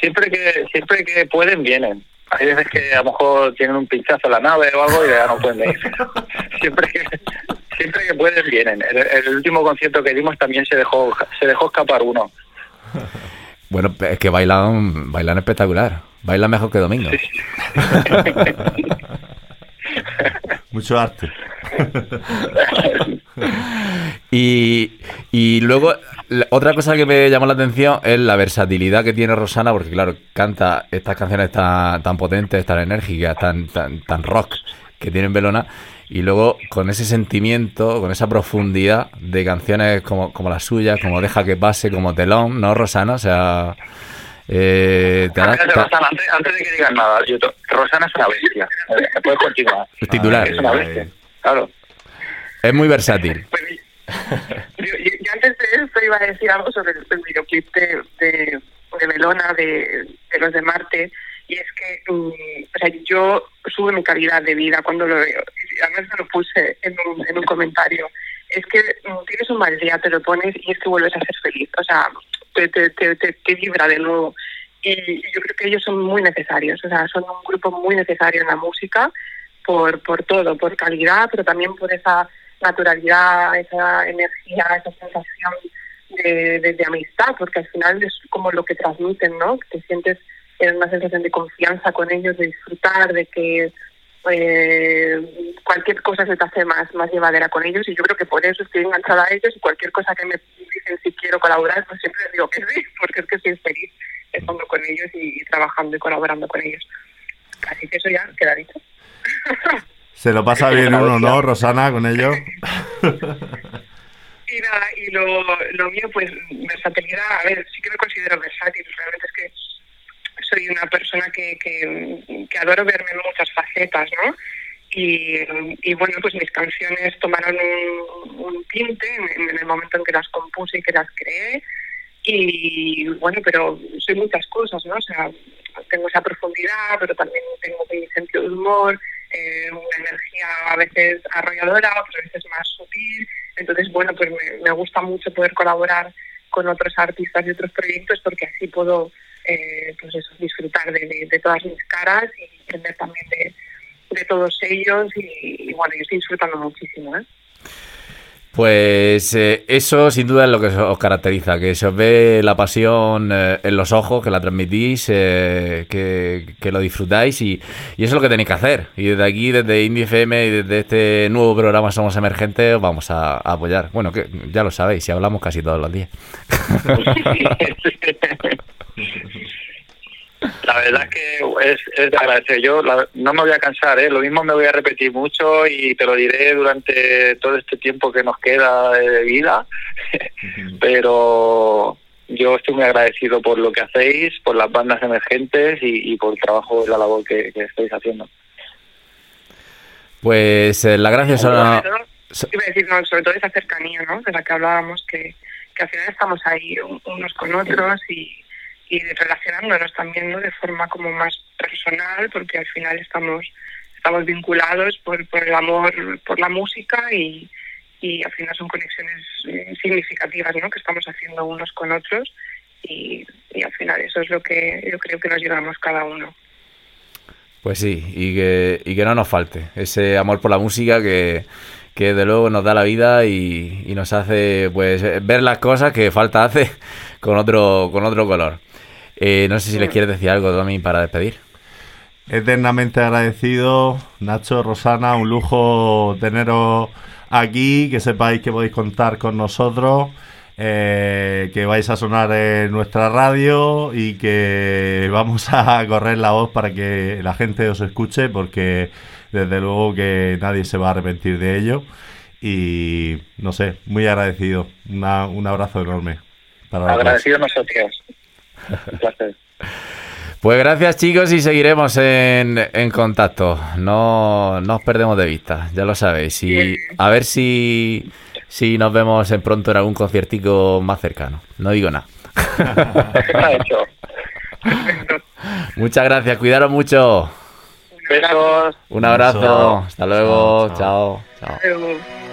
Siempre que siempre que pueden, vienen. Hay veces que a lo mejor tienen un pinchazo en la nave o algo y ya no pueden venir. *laughs* siempre que siempre que pueden, vienen. El, el último concierto que dimos también se dejó se dejó escapar uno. *laughs* Bueno, es que bailan, bailan espectacular. Bailan mejor que Domingo. *laughs* Mucho arte. *laughs* Y, y luego, la- otra cosa que me llamó la atención es la versatilidad que tiene Rosana, porque claro, canta estas canciones tan, tan potentes, tan enérgicas, tan, tan, tan rock que tienen Belona, y luego con ese sentimiento, con esa profundidad de canciones como, como las suyas, como Deja que pase, como Telón, ¿no, Rosana? O sea, eh, te Rosana, antes, antes de que digas nada, yo Rosana es una bestia. Eh, Puedes continuar. Es titular. Es una bestia. Claro. es muy versátil. Pues, yo, yo- yo antes de esto iba a decir algo sobre el, el videoclip de, de, de Belona, de, de los de Marte, y es que o sea, yo sube mi calidad de vida cuando lo veo. Además me lo puse en un, en un comentario. Es que mm, tienes un mal día, te lo pones y es que vuelves a ser feliz. O sea, te, te, te, te, vibra de nuevo. Y, y yo creo que ellos son muy necesarios. O sea, son un grupo muy necesario en la música por, por todo, por calidad, pero también por esa naturalidad, esa energía, esa sensación de, de- amistad, porque al final es como lo que transmiten, ¿no? Te sientes en una sensación de confianza con ellos, de disfrutar, de que eh, cualquier cosa se te hace más, más llevadera con ellos y yo creo que por eso estoy enganchada a ellos y cualquier cosa que me dicen si quiero colaborar, pues siempre les digo que sí, *laughs* porque es que estoy feliz estando con ellos y, y trabajando y colaborando con ellos. Así que eso ya queda dicho. *laughs* Se lo pasa bien uno, ¿no, Rosana, con ello? *laughs* Y nada, y lo, lo mío, pues versatilidad, a ver, sí que me considero versátil, realmente es que soy una persona que, adoro verme en muchas facetas, ¿no? Y, bueno, pues mis canciones tomaron un, tinte en, en el momento en que las compuse y que las creé. Y bueno, pero soy muchas cosas, ¿no? O sea, tengo esa profundidad, pero también tengo mi sentido de humor, eh, una energía a veces arrolladora, otras veces más sutil. Entonces, bueno, pues me, me gusta mucho poder colaborar con otros artistas y otros proyectos porque así puedo eh, pues eso, disfrutar de, de, de todas mis caras y aprender también de, de todos ellos y, y, bueno, yo estoy disfrutando muchísimo. ¿eh? Pues eh, eso sin duda es lo que os caracteriza, que se os ve la pasión eh, en los ojos, que la transmitís, eh, que, que lo disfrutáis y, y eso es lo que tenéis que hacer. Y desde aquí, desde Indie FM y desde este nuevo programa Somos Emergentes, os vamos a, a apoyar. Bueno, que ya lo sabéis, si hablamos casi todos los días. *laughs* *laughs* La verdad es que es, es de agradecer. Yo la- no me voy a cansar, ¿eh? lo mismo me voy a repetir mucho y te lo diré durante todo este tiempo que nos queda de vida, pero yo estoy muy agradecido por lo que hacéis, por las bandas emergentes y, y por el trabajo y la labor que, que estáis haciendo. Pues eh, las gracias a decir, no, sobre todo esa cercanía, ¿no? De la que hablábamos, que, que al final estamos ahí un- unos con otros y, y relacionándonos también, ¿no? De forma como más personal, porque al final estamos estamos vinculados por, por el amor por la música y, y al final son conexiones eh, significativas, ¿no? Que estamos haciendo unos con otros y, y al final eso es lo que yo creo que nos llevamos cada uno. Pues sí, y que, y que no nos falte ese amor por la música que, que de luego nos da la vida y, y nos hace pues ver las cosas que falta hace con otro, con otro color. Eh, no sé si les quieres decir algo, Domi, para despedir. Eternamente agradecido, Nacho, Rosana, un lujo teneros aquí, que sepáis que podéis contar con nosotros, eh, que vais a sonar en nuestra radio y que vamos a correr la voz para que la gente os escuche, porque desde luego que nadie se va a arrepentir de ello. Y no sé, muy agradecido, Una- un abrazo enorme. Para los dos. Agradecidos nosotros. Un placer. *laughs* Pues gracias chicos y seguiremos en, en contacto. No, no os perdemos de vista, ya lo sabéis. Y a ver si, si nos vemos en pronto en algún conciertico más cercano. No digo nada. *laughs* Muchas gracias, cuidaros mucho. Besos. Un abrazo. Hasta luego. Chao, Chao. Chao.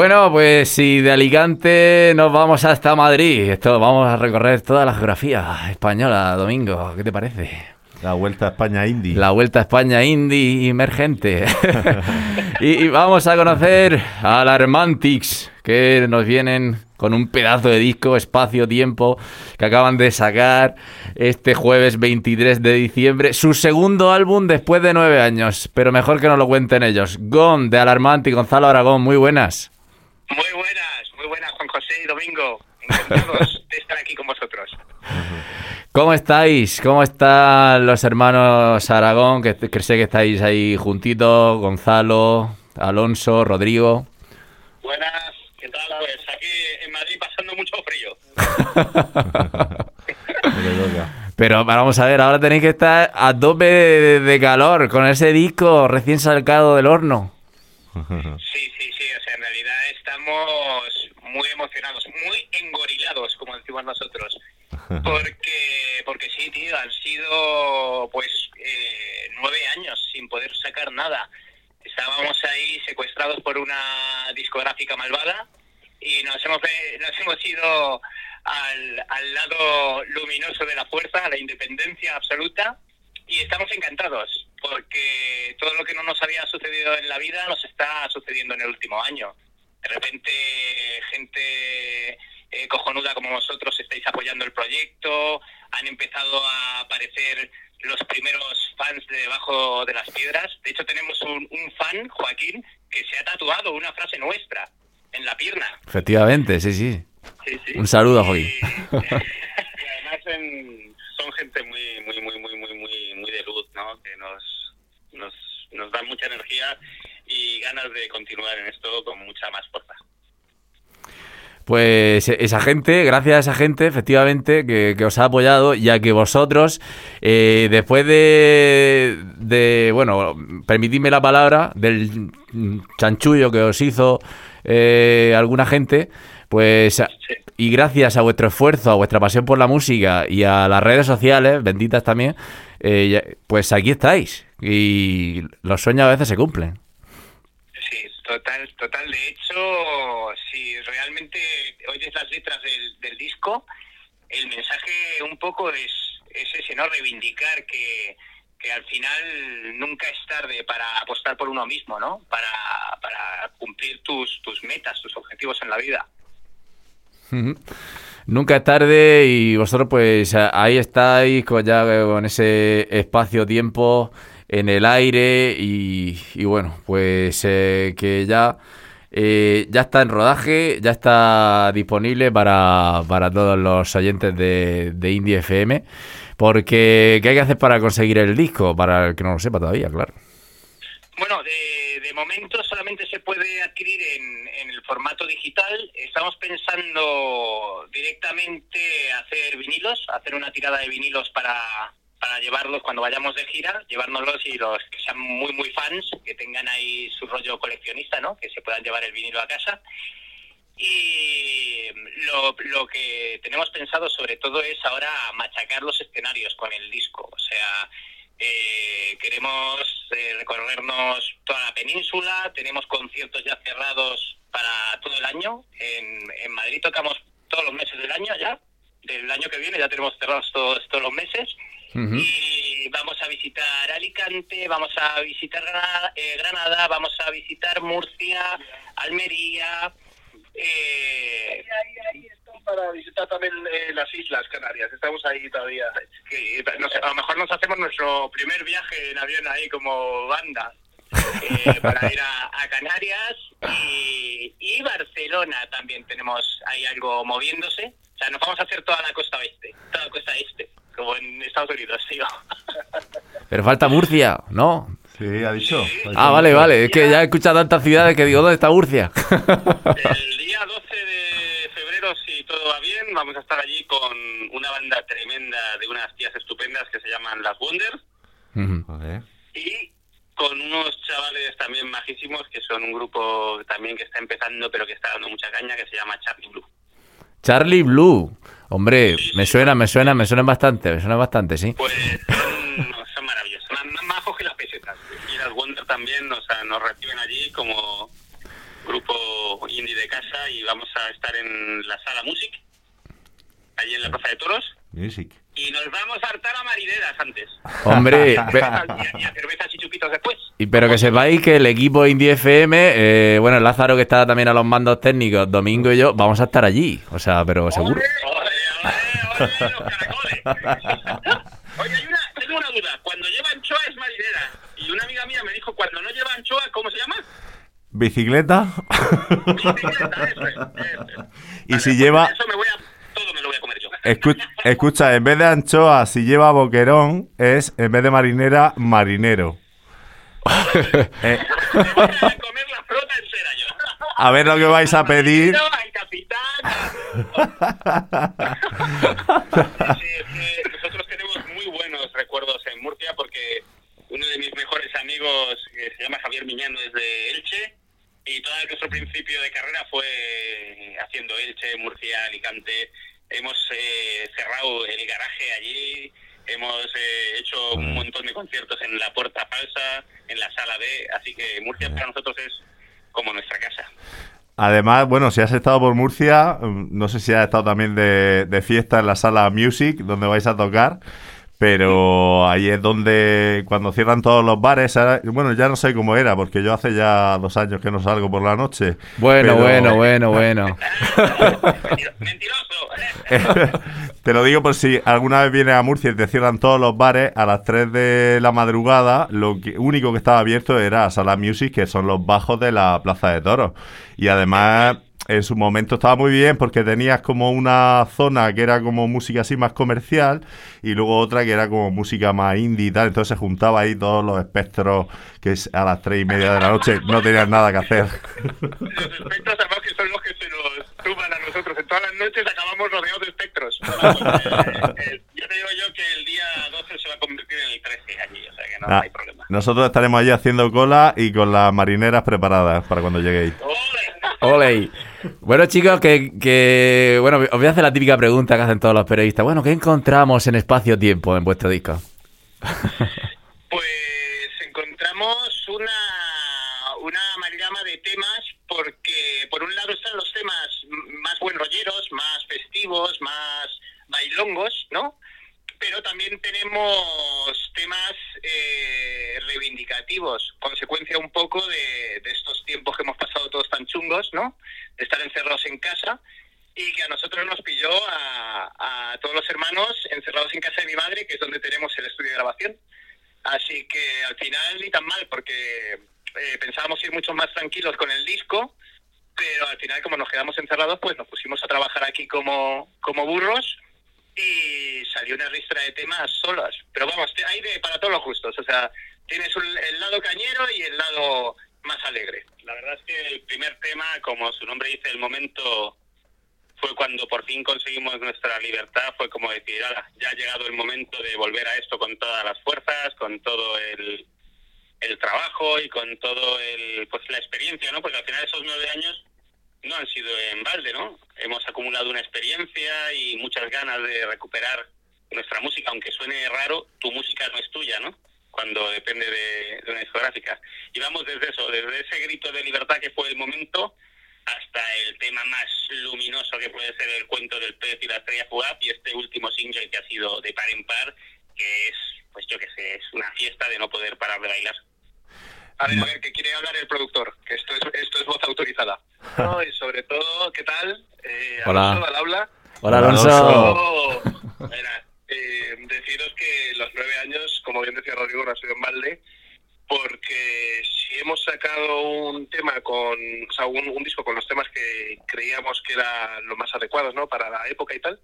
Bueno, pues si de Alicante nos vamos hasta Madrid, esto vamos a recorrer toda la geografía española, Domingo, ¿qué te parece? La vuelta a España Indie. La Vuelta a España indie emergente. *laughs* y, y vamos a conocer a la Hermantix, que nos vienen con un pedazo de disco, espacio-tiempo, que acaban de sacar este jueves 23 de diciembre. Su segundo álbum después de nueve años, pero mejor que nos lo cuenten ellos. Gone, de Alarmanti, Gonzalo Aragón, muy buenas. Muy buenas, muy buenas, Juan José y Domingo. Encantados *laughs* de estar aquí con vosotros. ¿Cómo estáis? ¿Cómo están los hermanos Aragón? Que, que sé que estáis ahí juntitos, Gonzalo, Alonso, Rodrigo. Buenas, ¿qué tal? tal, pues aquí en Madrid pasando mucho frío. *laughs* Pero vamos a ver, ahora tenéis que estar a tope de, de calor con ese disco recién sacado del horno. Sí, sí, sí, o sea, en realidad estamos muy emocionados, muy engorilados, como decimos nosotros. *laughs* Porque, porque sí, tío, han sido pues eh, nueve años sin poder sacar nada. Estábamos ahí secuestrados por una discográfica malvada y nos hemos, ve- nos hemos ido al, al lado luminoso de la fuerza, a la independencia absoluta y estamos encantados porque todo lo que no nos había sucedido en la vida nos está sucediendo en el último año. De repente, gente eh, cojonuda como vosotros estáis apoyando el proyecto, han empezado a aparecer los primeros fans de debajo de las piedras. De hecho, tenemos un, un fan, Joaquín, que se ha tatuado una frase nuestra en la pierna. Efectivamente, sí, sí. Sí, sí. Un saludo, Joaquín. Y, *laughs* y además en- son gente muy, muy, muy, muy, muy, muy, muy de luz, ¿no? Que nos, nos, nos dan mucha energía y ganas de continuar en esto con mucha más fuerza. Pues esa gente, gracias a esa gente, efectivamente, que, que os ha apoyado, ya que vosotros, eh, después de, de, bueno, permitidme la palabra, del chanchullo que os hizo eh, alguna gente, pues, y gracias a vuestro esfuerzo, a vuestra pasión por la música y a las redes sociales, benditas también, eh, pues aquí estáis. Y los sueños a veces se cumplen. Sí, total, total. De hecho, si realmente oyes las letras del, del disco, el mensaje un poco es, es ese, ¿no? Reivindicar que, que al final nunca es tarde para apostar por uno mismo, ¿no? Para, para cumplir tus, tus metas, tus objetivos en la vida. Nunca es tarde y vosotros pues ahí estáis con, ya con ese espacio-tiempo en el aire y, bueno, pues eh, que ya, eh, ya está en rodaje, ya está disponible para, para todos los oyentes de, Indie FM. Porque, ¿qué hay que hacer para conseguir el disco? Para el que no lo sepa todavía, claro. Bueno, de, de momento solamente se puede adquirir en, formato digital. Estamos pensando directamente hacer vinilos, hacer una tirada de vinilos para, para llevarlos cuando vayamos de gira, llevárnoslos y los que sean muy, muy fans, que tengan ahí su rollo coleccionista, ¿no? Que se puedan llevar el vinilo a casa. Y lo, lo que tenemos pensado sobre todo es ahora machacar los escenarios con el disco. O sea, eh, queremos eh, recorrernos toda la península, tenemos conciertos ya cerrados para todo el año. En, en Madrid tocamos todos los meses del año ya. Del año que viene ya tenemos cerrados todos, todos los meses. Y vamos a visitar Alicante, vamos a visitar Granada, eh, Granada, vamos a visitar Murcia, Almería. Eh, para visitar también eh, las Islas Canarias. Estamos ahí todavía. que, no sé, a lo mejor nos hacemos nuestro primer viaje en avión ahí como banda eh, *laughs* para ir a, a Canarias y, y Barcelona también tenemos ahí algo moviéndose. O sea, nos vamos a hacer toda la costa oeste, toda la costa este, como en Estados Unidos, tío. Pero falta Murcia, ¿no? Sí, ha dicho. Ah, vale, vale. Es que ya he escuchado tantas ciudades que digo, ¿dónde está Murcia? El día 12 de febrero, si todo va bien, vamos a estar allí con una banda tremenda de unas tías estupendas que se llaman Las Wonders. Y con unos chavales también majísimos que son un grupo también que está empezando pero que está dando mucha caña que se llama Charlie Blue. Charlie Blue. Hombre, me suena, me suena, me suena bastante, me suena bastante, sí. Pues son, son maravillosos, más, más majos que las pesetas. Y las Wonder también o sea, nos reciben allí como grupo indie de casa y vamos a estar en la sala Music, allí en la Plaza de Toros. Music. Y nos vamos a hartar a marineras antes. *laughs* Hombre, Y a, pe- y a cervezas y chupitos después. y pero que sepáis que el equipo Indie FM, eh, bueno, Lázaro que está también a los mandos técnicos, Domingo y yo, vamos a estar allí. O sea, pero seguro. ¡Ole, ole, ole, los caracoles! Oye, hay una, tengo una duda. Cuando lleva anchoa es marinera. Y una amiga mía me dijo, cuando no lleva anchoa, ¿cómo se llama? ¿Bicicleta? Bicicleta, eso es, *laughs* eso es. y si lleva... Eso me voy a... Todo me lo voy a comer yo. Escu- escucha, en vez de anchoa, si lleva boquerón, es en vez de marinera, marinero. *laughs* Eh, Me voy a comer la flota entera yo. A ver lo que vais a pedir. *laughs* Nosotros tenemos muy buenos recuerdos en Murcia porque uno de mis mejores amigos, que se llama Javier Miñano, es de Elche y todo nuestro principio de carrera fue haciendo Elche, Murcia, Alicante. Hemos eh, cerrado el garaje allí, hemos eh, hecho un montón de conciertos en la Puerta Falsa, en la Sala B, así que Murcia para nosotros es como nuestra casa. Además, bueno, si has estado por Murcia, mm, no sé si has estado también de, de fiesta en la sala Music, donde vais a tocar, pero ahí es donde, cuando cierran todos los bares, ahora- bueno, ya no sé cómo era, porque yo hace ya dos años que no salgo por la noche. Bueno, pero- bueno, bueno, bueno. *laughs* Te lo digo por si alguna vez vienes a Murcia y te cierran todos los bares a las 3 de la madrugada, lo que, único que estaba abierto era Sala Music, que son los bajos de la Plaza de Toros. Y además, en su momento estaba muy bien porque tenías como una zona que era como música así más comercial y luego otra que era como música más indie y tal. Entonces se juntaba ahí todos los espectros que es a las 3 y media de la noche no tenían nada que hacer. Los espectros además que son los que se nos suman a nosotros. En todas las noches acabamos rodeados de espectros. *laughs* Eh, yo te digo yo que el día 12 se va a convertir en el 13 allí, o sea que no Nah, hay problema. nosotros estaremos allí haciendo cola y con las marineras preparadas para cuando lleguéis. Ole. Bueno, chicos, que, que- Bueno, os voy a hacer la típica pregunta que hacen todos los periodistas. Bueno, ¿qué encontramos en espacio-tiempo en vuestro disco? Pues encontramos una, una amalgama de temas porque por un lado están los temas más buenrolleros, más festivos, más bailongos, ¿no? Pero también tenemos temas eh, reivindicativos, consecuencia un poco de, de estos tiempos que hemos pasado todos tan chungos, ¿no? De estar encerrados en casa y que a nosotros nos pilló a, a todos los hermanos encerrados en casa de mi madre, que es donde tenemos el estudio de grabación. Así que al final ni tan mal, porque eh, pensábamos ir mucho más tranquilos con el disco, pero al final como nos quedamos encerrados, pues nos pusimos a trabajar aquí como, como burros y salió una ristra de temas solas. Pero vamos, hay de, para todos los gustos, o sea, tienes un- el lado cañero y el lado más alegre. La verdad es que el primer tema, como su nombre dice, el momento fue cuando por fin conseguimos nuestra libertad, fue como decir, "Hala, ya ha llegado el momento de volver a esto con todas las fuerzas, con todo el, el trabajo y con todo el, pues la experiencia, ¿no? Porque al final esos nueve años no han sido en balde, ¿no? Hemos acumulado una experiencia y muchas ganas de recuperar nuestra música, aunque suene raro, tu música no es tuya, ¿no? Cuando depende de, una discográfica. Y vamos desde eso, desde ese grito de libertad que fue el momento hasta el tema más luminoso que puede ser el cuento del pez y la estrella fugaz y este último single que ha sido de par en par, que es, pues yo qué sé, es una fiesta de no poder parar de bailar. A ver, a ver, que quiere hablar el productor, que esto es, esto es voz autorizada. No, y sobre todo, ¿qué tal? Eh, Hola. Alonso, al habla. Hola, Alonso. Mira, eh, deciros que los nueve años, como bien decía Rodrigo, no ha sido en balde, porque si hemos sacado un tema con, o sea, un, un disco con los temas que creíamos que eran los más adecuados, ¿no? Para la época y tal,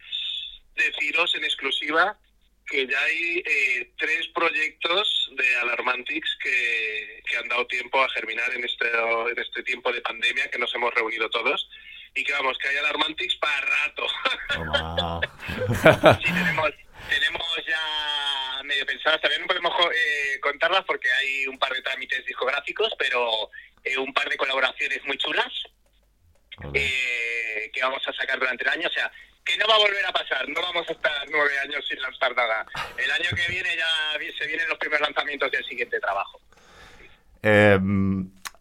deciros en exclusiva que ya hay eh, tres proyectos de Alarmantix que, que han dado tiempo a germinar en este, en este tiempo de pandemia que nos hemos reunido todos. Y que vamos, que hay Alarmantix para rato. *laughs* sí, tenemos, tenemos ya medio pensadas, también no podemos eh, contarlas porque hay un par de trámites discográficos, pero eh, un par de colaboraciones muy chulas eh, que vamos a sacar durante el año, o sea, que no va a volver a pasar, no vamos a estar nueve años sin lanzar nada. El año que viene ya se vienen los primeros lanzamientos del siguiente trabajo. Eh,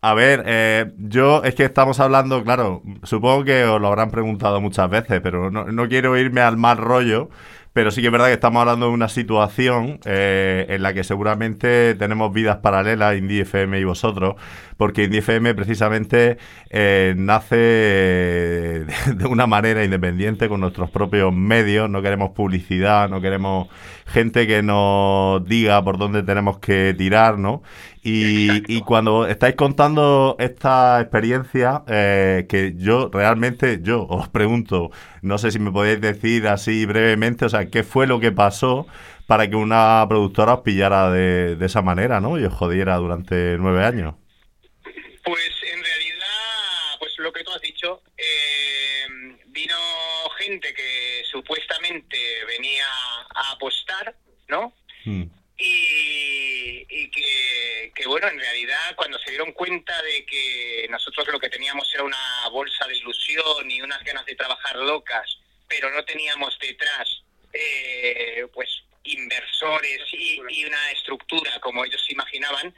a ver, eh, yo es que estamos hablando, claro, supongo que os lo habrán preguntado muchas veces, pero no, no quiero irme al mal rollo, pero sí que es verdad que estamos hablando de una situación eh, en la que seguramente tenemos vidas paralelas, Indie FM y vosotros, porque Indie FM precisamente eh, nace de, de una manera independiente con nuestros propios medios, no queremos publicidad, no queremos gente que nos diga por dónde tenemos que tirar, ¿no? Y, y cuando estáis contando esta experiencia, eh, que yo realmente, yo os pregunto, no sé si me podéis decir así brevemente, o sea, ¿qué fue lo que pasó para que una productora os pillara de, de esa manera, ¿no? Y os jodiera durante nueve años. Pues en realidad, pues lo que tú has dicho, eh, vino gente que supuestamente venía a apostar, ¿no? Hmm. Y, que, bueno, en realidad cuando se dieron cuenta de que nosotros lo que teníamos era una bolsa de ilusión y unas ganas de trabajar locas, pero no teníamos detrás, eh, pues, inversores y, y una estructura como ellos se imaginaban,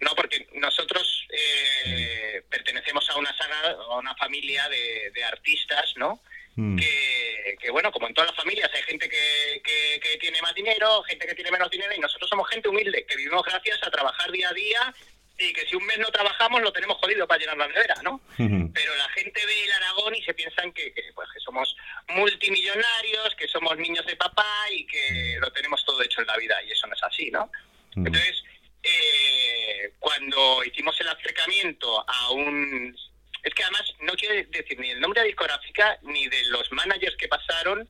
no, porque nosotros eh, pertenecemos a una saga, a una familia de, de artistas, ¿no? Mm. que, que, bueno, como en todas las familias, hay gente que, que, que tiene más dinero, gente que tiene menos dinero, y nosotros somos gente humilde, que vivimos gracias a trabajar día a día y que si un mes no trabajamos lo tenemos jodido para llenar la nevera, ¿no? Pero la gente ve el Aragón y se piensan que, que, pues, que somos multimillonarios, que somos niños de papá y que lo tenemos todo hecho en la vida, y eso no es así, ¿no? Mm. Entonces, eh, cuando hicimos el acercamiento a un... Es que además no quiero decir ni el nombre de discográfica ni de los managers que pasaron,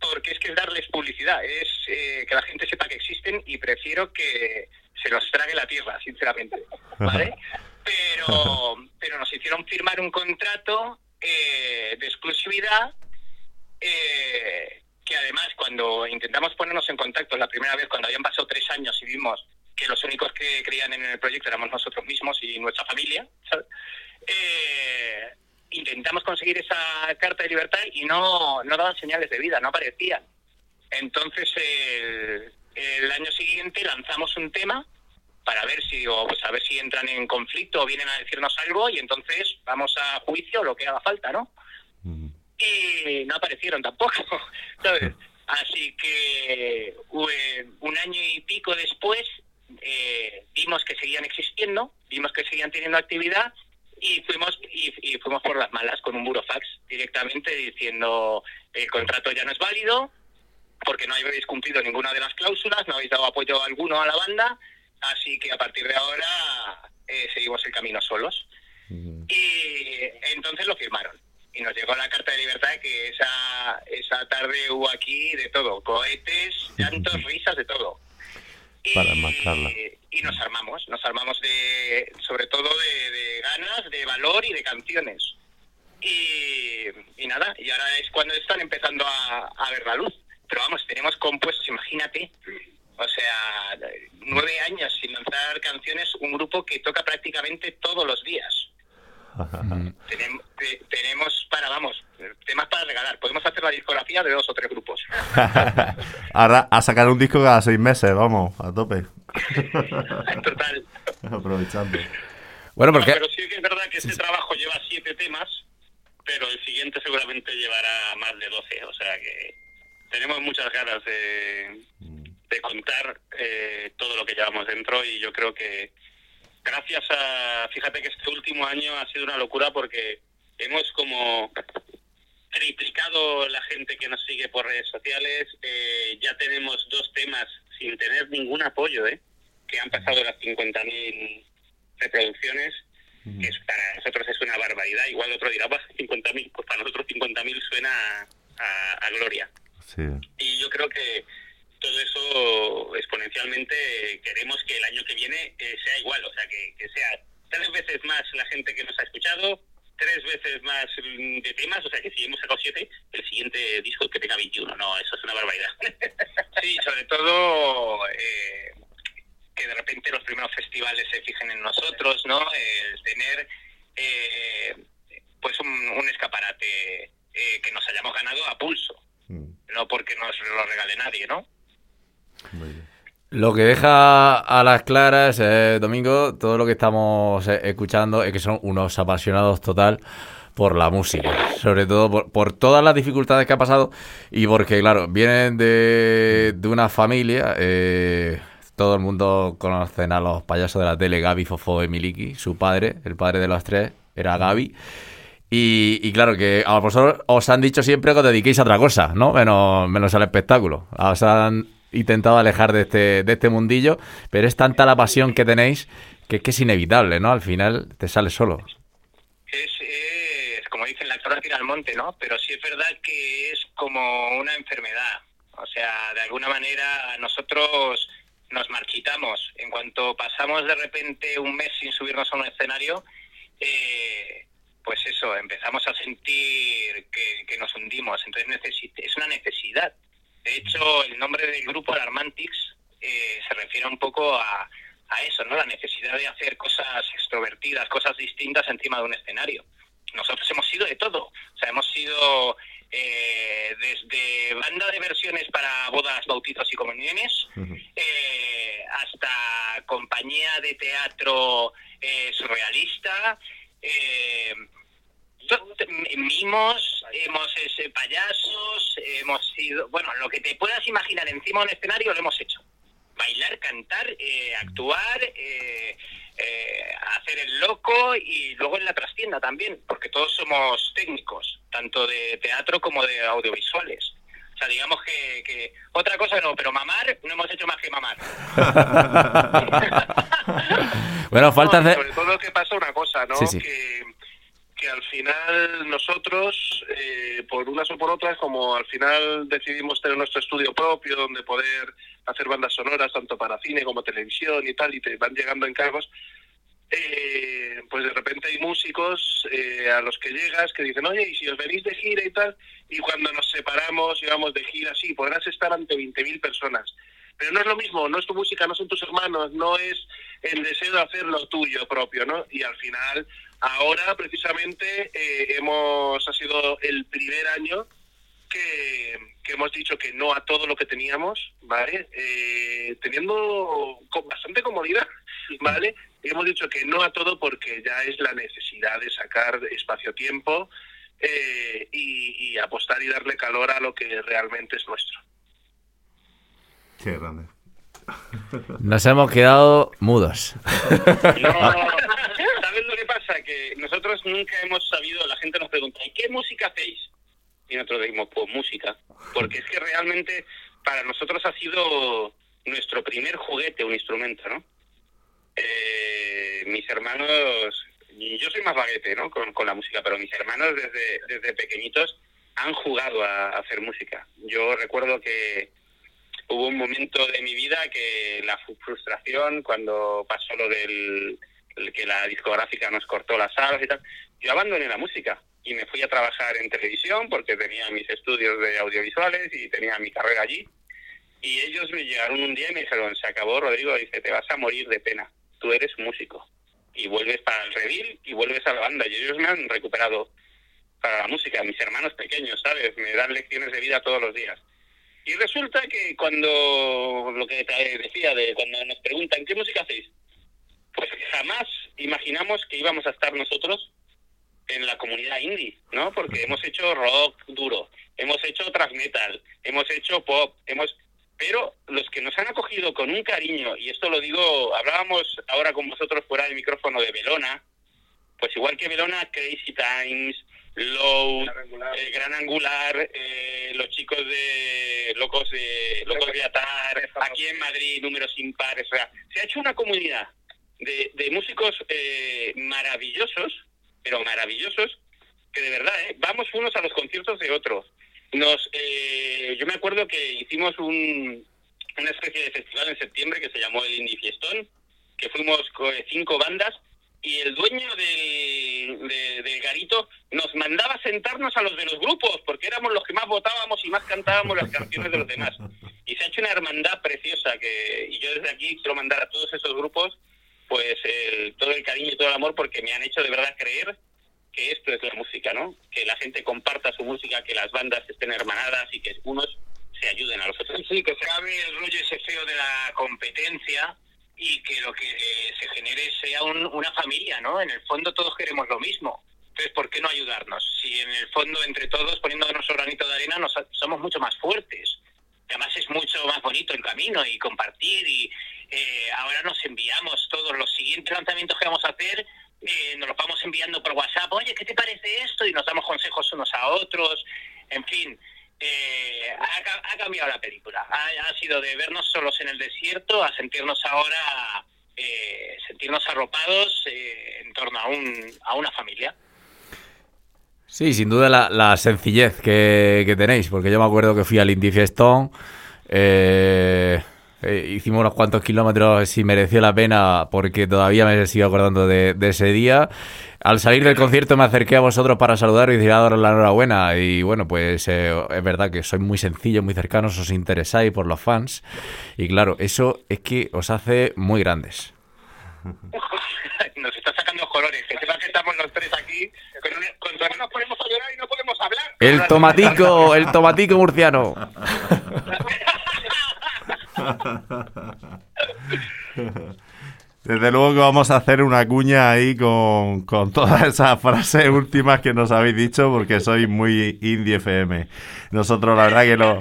porque es que es darles publicidad, es eh, que la gente sepa que existen y prefiero que se los trague la tierra, sinceramente. *laughs* ¿Vale? Pero, pero nos hicieron firmar un contrato eh, de exclusividad eh, que además cuando intentamos ponernos en contacto la primera vez, cuando habían pasado tres años y vimos que los únicos que creían en el proyecto éramos nosotros mismos y nuestra familia, ¿sabes? Eh, intentamos conseguir esa carta de libertad y no, no daban señales de vida, no aparecían. Entonces, el, el año siguiente lanzamos un tema para ver si o pues a ver si entran en conflicto o vienen a decirnos algo y entonces vamos a juicio lo que haga falta, ¿no? Mm. Y no aparecieron tampoco, *laughs* ¿sabes? Así que eh, un año y pico después eh, vimos que seguían existiendo, vimos que seguían teniendo actividad y fuimos y, y fuimos por las malas con un burofax directamente diciendo el contrato ya no es válido porque no habéis cumplido ninguna de las cláusulas, no habéis dado apoyo alguno a la banda, así que a partir de ahora eh, seguimos el camino solos. Mm. Y entonces lo firmaron. Y nos llegó la carta de libertad que esa, esa tarde hubo aquí de todo, cohetes, llantos, risas, de todo. Y, Para marcarla. y nos armamos, nos armamos de, sobre todo de, de ganas, de valor y de canciones. Y, y nada, y ahora es cuando están empezando a, a ver la luz. Pero vamos, tenemos compuestos, imagínate, o sea, nueve años sin lanzar canciones, un grupo que toca prácticamente todos los días. Tenem- te- tenemos para, vamos, temas para regalar. Podemos hacer la discografía de dos o tres grupos. *laughs* Ahora a sacar un disco cada seis meses, vamos, a tope. *laughs* Total. Aprovechando. Bueno, No, porque pero sí que es verdad que este trabajo lleva siete temas, pero el siguiente seguramente llevará más de doce. O sea que tenemos muchas ganas de, de contar eh, todo lo que llevamos dentro y yo creo que gracias a, fíjate que este último año ha sido una locura porque hemos como triplicado la gente que nos sigue por redes sociales, eh, ya tenemos dos temas sin tener ningún apoyo, ¿eh? que han pasado las 50.000 reproducciones, que es, para nosotros es una barbaridad, igual otro dirá, "Bah, 50.000, pues para nosotros 50.000 suena a, a- a gloria. Sí. Y yo creo que todo eso exponencialmente queremos que el año que viene eh, sea igual, o sea, que, que sea tres veces más la gente que nos ha escuchado, tres veces más mm, de temas, o sea, que si hemos sacado siete, el siguiente disco que tenga 21, no, eso es una barbaridad. *laughs* Sí, sobre todo eh, que de repente los primeros festivales se fijen en nosotros, ¿no? El tener eh, pues un, un escaparate eh, que nos hayamos ganado a pulso, Mm, no porque nos lo regale nadie, ¿no? Muy bien. lo que deja a las claras, eh, Domingo, todo lo que estamos eh, escuchando es que son unos apasionados total por la música, sobre todo por, todas las dificultades que ha pasado y porque, claro, vienen de, de una familia, eh, todo el mundo conocen a los payasos de la tele, Gaby, Fofo y Miliki, su padre, el padre de los tres, era Gaby. Y, y claro, que a vosotros os han dicho siempre que os dediquéis a otra cosa, ¿no? Menos, menos al espectáculo. Os han intentado alejar de este, de este mundillo, pero es tanta la pasión que tenéis que que es inevitable, ¿no? Al final te sale solo. Es, es, como dicen, la cabra tira al monte, ¿no? Pero sí es verdad que es como una enfermedad. O sea, de alguna manera nosotros nos marchitamos. En cuanto pasamos de repente un mes sin subirnos a un escenario, eh, pues eso, empezamos a sentir que, que nos hundimos. Entonces es una necesidad. De hecho, el nombre del grupo Alarmantix eh, se refiere un poco a, a eso, ¿no? La necesidad de hacer cosas extrovertidas, cosas distintas encima de un escenario. Nosotros hemos sido de todo. O sea, hemos sido eh, desde banda de versiones para bodas, bautizos y comuniones, eh, hasta compañía de teatro eh, surrealista, eh, mimos, hemos ese payasos, hemos sido, bueno, lo que te puedas imaginar encima de un escenario lo hemos hecho. Bailar, cantar, eh, actuar, eh, eh, hacer el loco y luego en la trastienda también, porque todos somos técnicos, tanto de teatro como de audiovisuales. O sea, digamos que, que otra cosa no, pero mamar no hemos hecho más que mamar. *laughs* *laughs* Bueno, falta No, hacer... Sobre todo que pasa una cosa, ¿no? Sí, sí. Que, que al final nosotros, eh, por unas o por otras, como al final decidimos tener nuestro estudio propio, donde poder hacer bandas sonoras tanto para cine como televisión y tal, y te van llegando encargos, eh, pues de repente hay músicos eh, a los que llegas que dicen, oye, y si os venís de gira y tal, y cuando nos separamos, íbamos de gira, sí, podrás estar ante 20.000 personas. Pero no es lo mismo, no es tu música, no son tus hermanos, no es el deseo de hacer lo tuyo propio, ¿no? Y al final, ahora precisamente eh, hemos, ha sido el primer año que, que hemos dicho que no a todo lo que teníamos, ¿vale? Eh, teniendo con bastante comodidad, *laughs* ¿vale? Y hemos dicho que no a todo porque ya es la necesidad de sacar espacio-tiempo eh, y, y apostar y darle calor a lo que realmente es nuestro. Qué grande. Nos hemos quedado mudos. *laughs* No, *laughs* nosotros nunca hemos sabido, la gente nos pregunta, ¿y qué música hacéis? Y nosotros decimos, pues música. Porque es que realmente para nosotros ha sido nuestro primer juguete, un instrumento, ¿no? Eh, mis hermanos, yo soy más baguete, ¿no? Con, la música, pero mis hermanos desde, desde pequeñitos han jugado a, hacer música. Yo recuerdo que hubo un momento de mi vida que la frustración cuando pasó lo del el que la discográfica nos cortó las salas y tal, yo abandoné la música y me fui a trabajar en televisión porque tenía mis estudios de audiovisuales y tenía mi carrera allí. Y ellos me llegaron un día y me dijeron, se acabó Rodrigo, dice, te vas a morir de pena, tú eres músico. Y vuelves para el revil y vuelves a la banda. Y ellos me han recuperado para la música, mis hermanos pequeños, ¿sabes? Me dan lecciones de vida todos los días. Y resulta que cuando, lo que te decía, de cuando nos preguntan, ¿qué música hacéis? Pues jamás imaginamos que íbamos a estar nosotros en la comunidad indie, ¿no? Porque hemos hecho rock duro, hemos hecho thrash metal, hemos hecho pop, hemos... Pero los que nos han acogido con un cariño, y esto lo digo, hablábamos ahora con vosotros fuera del micrófono de Belona, pues igual que Belona, Crazy Times, Low, eh, Gran Angular, eh, los chicos de Locos de Locos de Atar, aquí en Madrid, números impares, o sea, se ha hecho una comunidad de, músicos eh, maravillosos, pero maravillosos, que de verdad, ¿eh? vamos unos a los conciertos de otros. Nos, eh, yo me acuerdo que hicimos un, una especie de festival en septiembre que se llamó el Indie Fiestón, que fuimos con cinco bandas y el dueño del, de- del garito nos mandaba sentarnos a los de los grupos porque éramos los que más votábamos y más cantábamos las canciones de los demás. Y se ha hecho una hermandad preciosa que y yo desde aquí quiero mandar a todos esos grupos pues el- todo el cariño y todo el amor porque me han hecho de verdad creer que esto es la música, ¿no? Que la gente comparta su música, que las bandas estén hermanadas y que unos se ayuden a los otros. Sí, que se acabe el rollo ese feo de la competencia y que lo que se genere sea un- una familia, ¿no? En el fondo todos queremos lo mismo. Entonces, ¿por qué no ayudarnos? Si en el fondo entre todos, poniendo nuestro granito de arena, nos, somos mucho más fuertes. Además es mucho más bonito el camino y compartir y eh, ahora nos enviamos todos los siguientes lanzamientos que vamos a hacer, eh, nos los vamos enviando por WhatsApp, oye, ¿qué te parece esto? Y nos damos consejos unos a otros, en fin, eh, ha cambiado la película, ha, ha sido de vernos solos en el desierto a sentirnos ahora, eh, sentirnos arropados eh, en torno a, un, a una familia. Sí, sin duda la, la sencillez que, que tenéis, porque yo me acuerdo que fui al Indie Fiestón, eh, eh, hicimos unos cuantos kilómetros y mereció la pena porque todavía me sigo acordando de, de ese día. Al salir del concierto me acerqué a vosotros para saludar y decir daros la enhorabuena. Y bueno, pues eh, es verdad que sois muy sencillos, muy cercanos, os interesáis por los fans. Y claro, eso es que os hace muy grandes. *laughs* Nos está sacando colores. Que sepas que estamos los tres aquí. Con, un- con todas nos ponemos a llorar y no podemos hablar. El tomatico, el tomatico murciano. Desde luego que vamos a hacer una cuña ahí con, con todas esas frases últimas que nos habéis dicho porque sois muy indie FM. Nosotros la verdad que lo,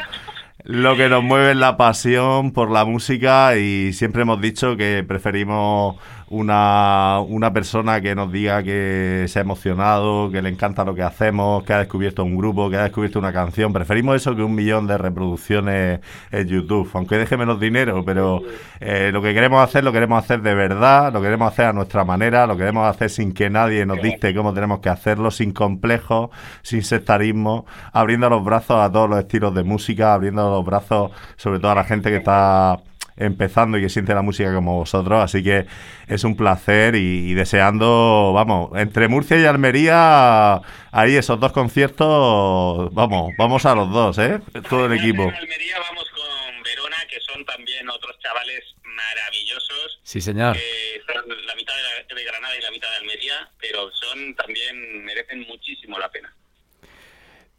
lo que nos mueve es la pasión por la música y siempre hemos dicho que preferimos una, una persona que nos diga que se ha emocionado, que le encanta lo que hacemos, que ha descubierto un grupo, que ha descubierto una canción. Preferimos eso que un millón de reproducciones en YouTube, aunque deje menos dinero, pero eh, lo que queremos hacer lo queremos hacer de verdad, lo queremos hacer a nuestra manera, lo queremos hacer sin que nadie nos dicte cómo tenemos que hacerlo, sin complejos, sin sectarismo, abriendo los brazos a todos los estilos de música, abriendo los brazos sobre todo a la gente que está empezando y que siente la música como vosotros, así que es un placer y, y deseando, vamos, entre Murcia y Almería, ahí esos dos conciertos, vamos, vamos a los dos, ¿eh? Todo el equipo. En Almería vamos con Verona, que son también otros chavales maravillosos. Sí, señor. que son la mitad de, la- de Granada y la mitad de Almería, pero son también merecen muchísimo la pena.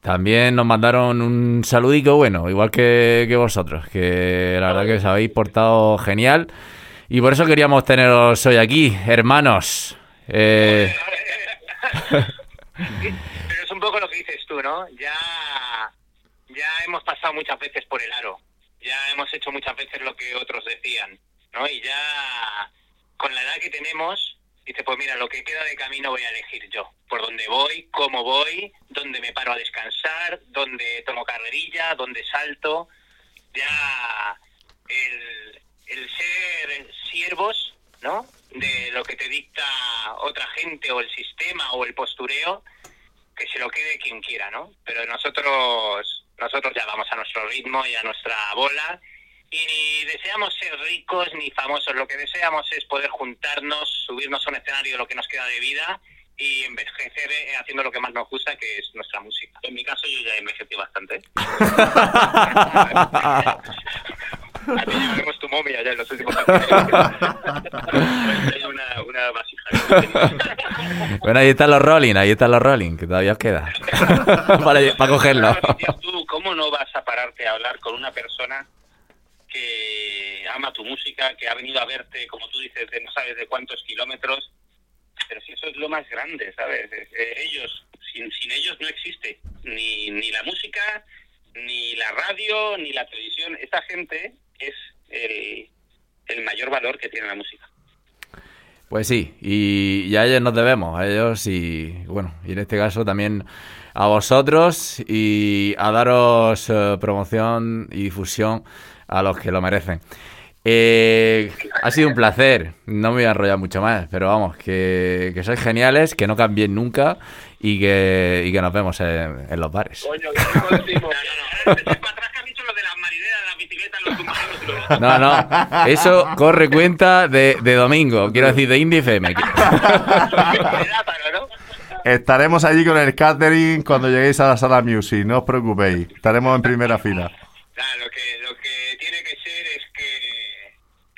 También nos mandaron un saludico bueno, igual que, que vosotros, que la verdad que os habéis portado genial. Y por eso queríamos teneros hoy aquí, hermanos. Eh, *laughs* Pero es un poco lo que dices tú, ¿no? Ya, ya hemos pasado muchas veces por el aro. Ya hemos hecho muchas veces lo que otros decían, ¿no? Y ya con la edad que tenemos, dice, pues mira, lo que queda de camino voy a elegir yo. Por dónde voy, cómo voy, dónde me paro a descansar, dónde tomo carrerilla, dónde salto. Ya el, el ser siervos, ¿no? De lo que te dicta otra gente o el sistema o el postureo, que se lo quede quien quiera, ¿no? Pero nosotros nosotros ya vamos a nuestro ritmo y a nuestra bola y ni deseamos ser ricos ni famosos, lo que deseamos es poder juntarnos, subirnos a un escenario de lo que nos queda de vida y envejecer eh, haciendo lo que más nos gusta, que es nuestra música. En mi caso yo ya envejecí bastante. *laughs* A ti llevaremos tu momia ya en los últimos años. Hay una, una vasija. *laughs* bueno, ahí están los Rolling, ahí están los Rolling, que todavía os queda. *laughs* para, para cogerlo. Tú, ¿cómo no vas a pararte a hablar con una persona que ama tu música, que ha venido a verte, como tú dices, de no sabes de cuántos kilómetros? Pero si eso es lo más grande, ¿sabes? Eh, ellos, sin, sin ellos no existe ni, ni la música, ni la radio, ni la televisión. Esta gente es el, el mayor valor que tiene la música. Pues sí, y, y a ellos nos debemos, a ellos y bueno, y en este caso también a vosotros y a daros eh, promoción y difusión a los que lo merecen. Eh, ha sido un placer, no me voy a enrollar mucho más, pero vamos, que, que sois geniales, que no cambien nunca y que, y que nos vemos en, en los bares. Coño, que *laughs* no. No, no, no. No, no, eso corre cuenta de, de domingo, quiero decir, de Indie FM. *laughs* Estaremos allí con el catering cuando lleguéis a la sala Music, no os preocupéis. Estaremos en primera fila. Claro, que tiene que ser es que,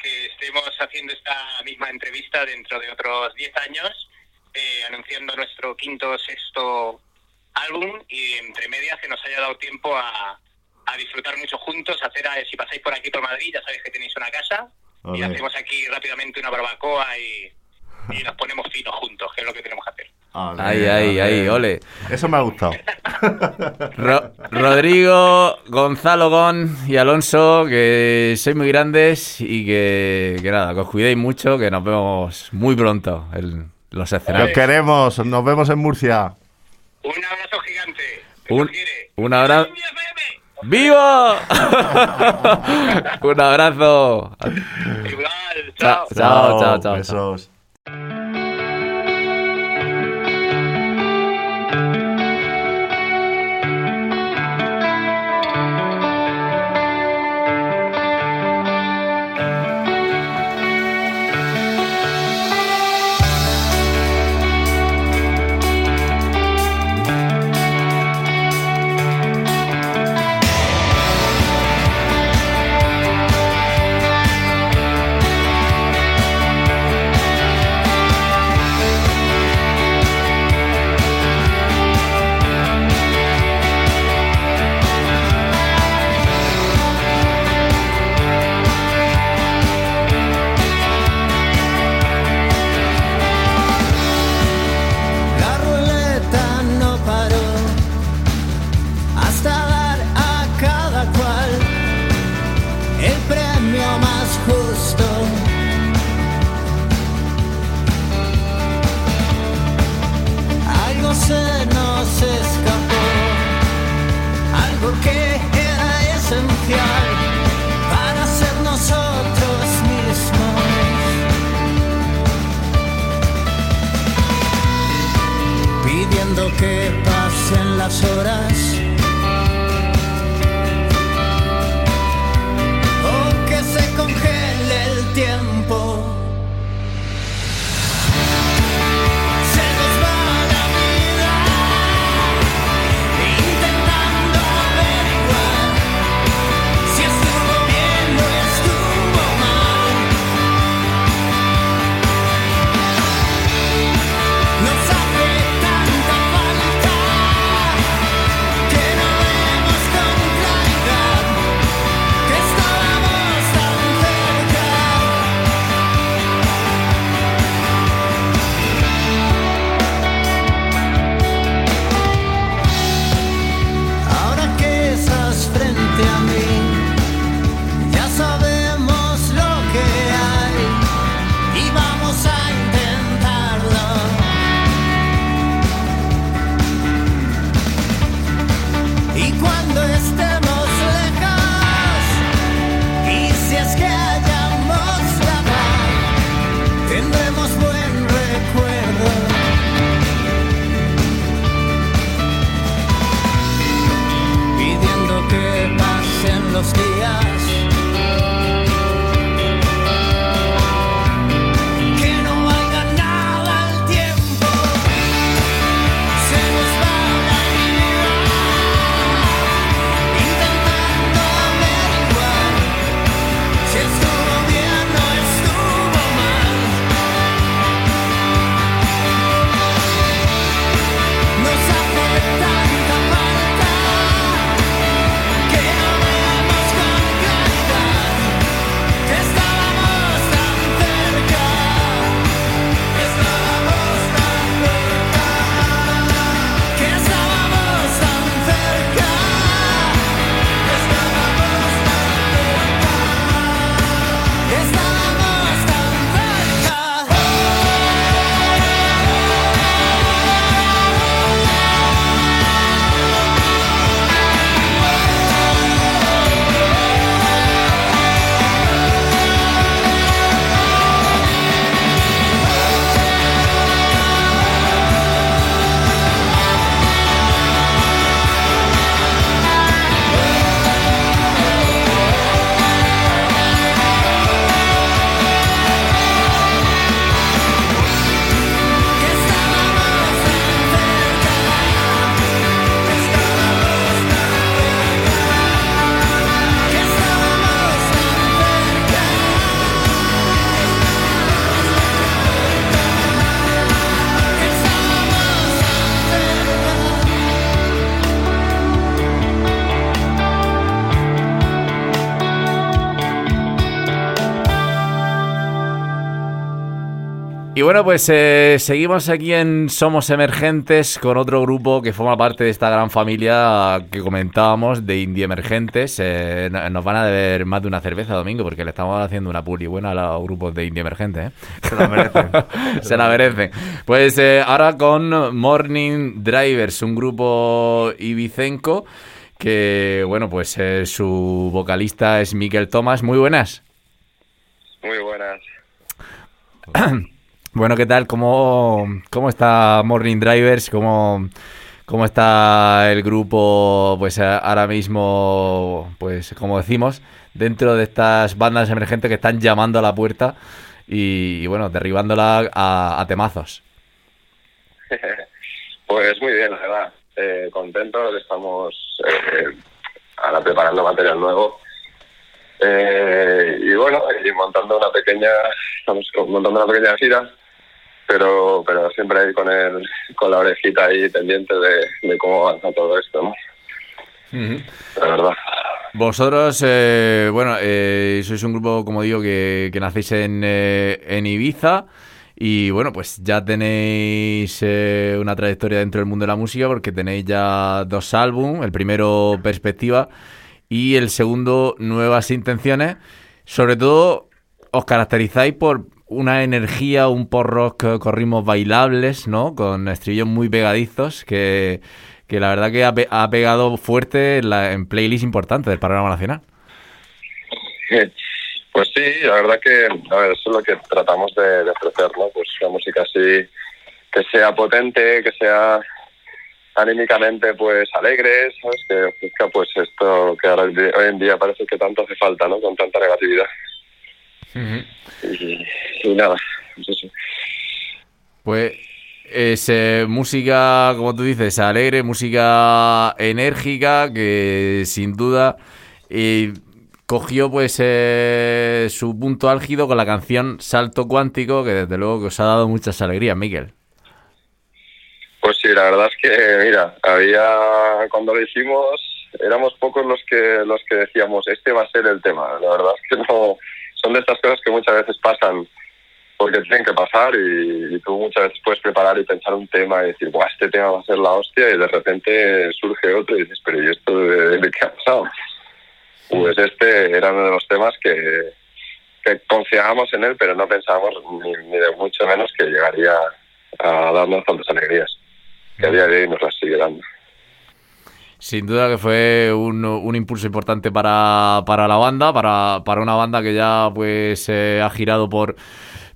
que estemos haciendo esta misma entrevista dentro de otros 10 años, eh, anunciando nuestro quinto o sexto álbum y entre medias que nos haya dado tiempo a, a disfrutar mucho juntos, hacer, a- si pasáis por aquí por Madrid, ya sabéis que tenéis una casa y hacemos aquí rápidamente una barbacoa y, y nos ponemos finos juntos, que es lo que tenemos que hacer. Ahí, ahí, ahí, ole. Eso me ha gustado. *laughs* Ro- Rodrigo, Gonzalo Gon y Alonso, que sois muy grandes y que, que nada, que os cuidéis mucho, que nos vemos muy pronto en los escenarios. queremos, nos vemos en Murcia. Un abrazo gigante. Un, un abrazo. ¡Vivo! *laughs* un abrazo. Igual, chao. Chao, chao, chao. Besos. Y bueno, pues eh, seguimos aquí en Somos Emergentes con otro grupo que forma parte de esta gran familia que comentábamos de Indie Emergentes. Eh, no- nos van a deber más de una cerveza, Domingo, porque le estamos haciendo una puli buena a los grupos de Indie Emergentes. ¿eh? Se la merecen. *laughs* Se la merecen. Pues eh, ahora con Morning Drivers, un grupo ibicenco que, bueno, pues eh, su vocalista es Miquel Thomas. Muy buenas. Muy buenas. *coughs* Bueno, ¿qué tal? ¿Cómo, cómo está Morning Drivers? ¿Cómo, cómo está el grupo, pues eh, ahora mismo, pues como decimos, dentro de estas bandas emergentes que están llamando a la puerta y, bueno, derribándola a, temazos? *laughs* Pues muy bien, la verdad. Eh, contentos, estamos eh, ahora preparando material nuevo. Eh, y bueno, y montando una pequeña, estamos montando una pequeña gira, pero pero siempre ahí con el, con la orejita ahí pendiente de, de cómo avanza todo esto, ¿no? La verdad. Vosotros, eh, bueno, eh, sois un grupo, como digo, que, que nacéis en, eh, en Ibiza y bueno, pues ya tenéis eh, una trayectoria dentro del mundo de la música porque tenéis ya dos álbumes, el primero Perspectiva y el segundo Nuevas Intenciones. Sobre todo, os caracterizáis por una energía, un pop rock con ritmos bailables, ¿no? Con estribillos muy pegadizos que, que la verdad que ha, pe- ha pegado fuerte en, la- en playlists importantes del panorama nacional. *laughs* Pues sí, la verdad que a ver, eso es lo que tratamos de, de ofrecer, ¿no? Pues una música así que sea potente, que sea anímicamente pues alegre, ¿sabes? Que ofrezca pues esto que ahora hoy en día parece que tanto hace falta, ¿no? Con tanta negatividad. Y, y nada, pues eso. Pues es eh, música, como tú dices, alegre, música enérgica, que sin duda eh, cogió pues eh, su punto álgido con la canción Salto Cuántico, que desde luego que os ha dado muchas alegrías, Miguel. Pues sí, la verdad es que, mira, había, cuando lo hicimos, éramos pocos los que, los que decíamos, este va a ser el tema. La verdad es que no, son de estas cosas que muchas veces pasan porque tienen que pasar y, y tú muchas veces puedes preparar y pensar un tema y decir, Buah, este tema va a ser la hostia y de repente surge otro y dices, pero ¿y esto de, qué ha pasado? Pues este era uno de los temas que, que confiábamos en él, pero no pensábamos ni, ni de mucho menos que llegaría a darnos tantas alegrías, que a día de hoy nos las sigue dando. Sin duda que fue un, un impulso importante para, para la banda, para, para una banda que ya pues eh, ha girado por,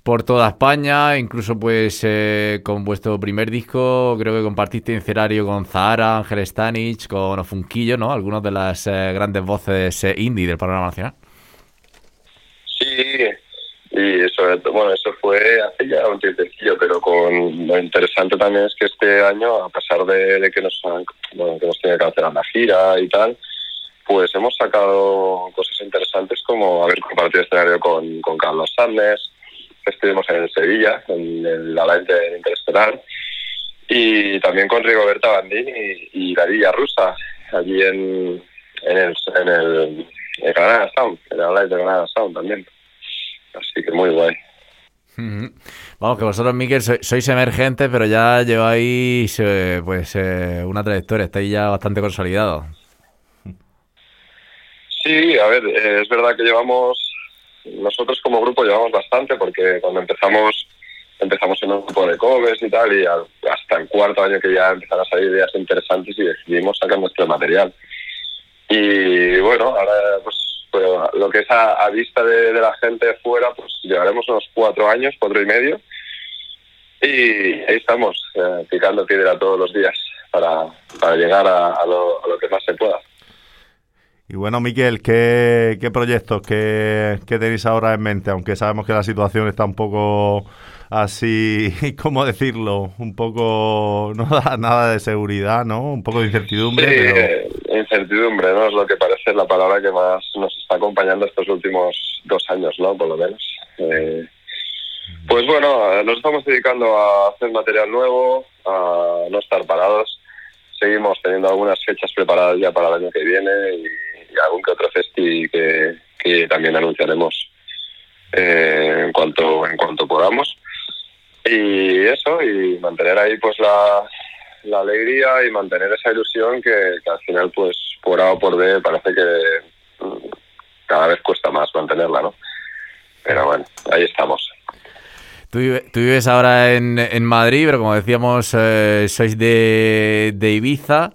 por toda España, incluso pues eh, con vuestro primer disco creo que compartiste escenario con Zahara, Ángel Stanich, con Ofunquillo, ¿no? Algunas de las eh, grandes voces eh, indie del panorama nacional. Sí, y sobre todo, bueno, eso fue hace ya un tiempecillo, pero con lo interesante también es que este año, a pesar de, que nos han, bueno, que hemos tenido que hacer una gira y tal, pues hemos sacado cosas interesantes como haber compartido escenario con, con Carlos que estuvimos en Sevilla, en el Alain de Interestelar, y también con Rigoberta Bandini y, y la Rusa, allí en, en el, en el, Granada Sound, en el Alain de Granada Sound también. Así que muy guay. Vamos, que vosotros, Miguel, sois, sois emergentes, pero ya lleváis eh, pues eh, una trayectoria, estáis ya bastante consolidados. Sí, a ver, eh, es verdad que llevamos, nosotros como grupo llevamos bastante porque cuando empezamos empezamos en un grupo de covers y tal y al- hasta el cuarto año que ya empezaron a salir ideas interesantes y decidimos sacar nuestro material. Y bueno, ahora pues, pues, lo que es a, a vista de, de la gente fuera, pues llevaremos unos cuatro años, cuatro y medio y ahí estamos, eh, picando piedra todos los días para, para llegar a, a lo, a lo que más se pueda. Y bueno, Miquel, ¿qué, qué proyectos qué, qué tenéis ahora en mente? Aunque sabemos que la situación está un poco así, *laughs* ¿cómo decirlo? Un poco, no da nada de seguridad, ¿no? Un poco de incertidumbre, Sí, pero... eh, incertidumbre, ¿no? Es lo que parece la palabra que más nos está acompañando estos últimos dos años, ¿no? Por lo menos. Eh, pues bueno, eh, nos estamos dedicando a hacer material nuevo, a no estar parados. Seguimos teniendo algunas fechas preparadas ya para el año que viene y, y algún que otro festi que, que también anunciaremos eh, en cuanto en cuanto podamos. Y eso, y mantener ahí pues la, la alegría y mantener esa ilusión que, al final pues por A o por B parece que mm, cada vez cuesta más mantenerla, ¿no? Pero bueno, ahí estamos. Tú vives ahora en, en Madrid, pero como decíamos, eh, sois de, de Ibiza,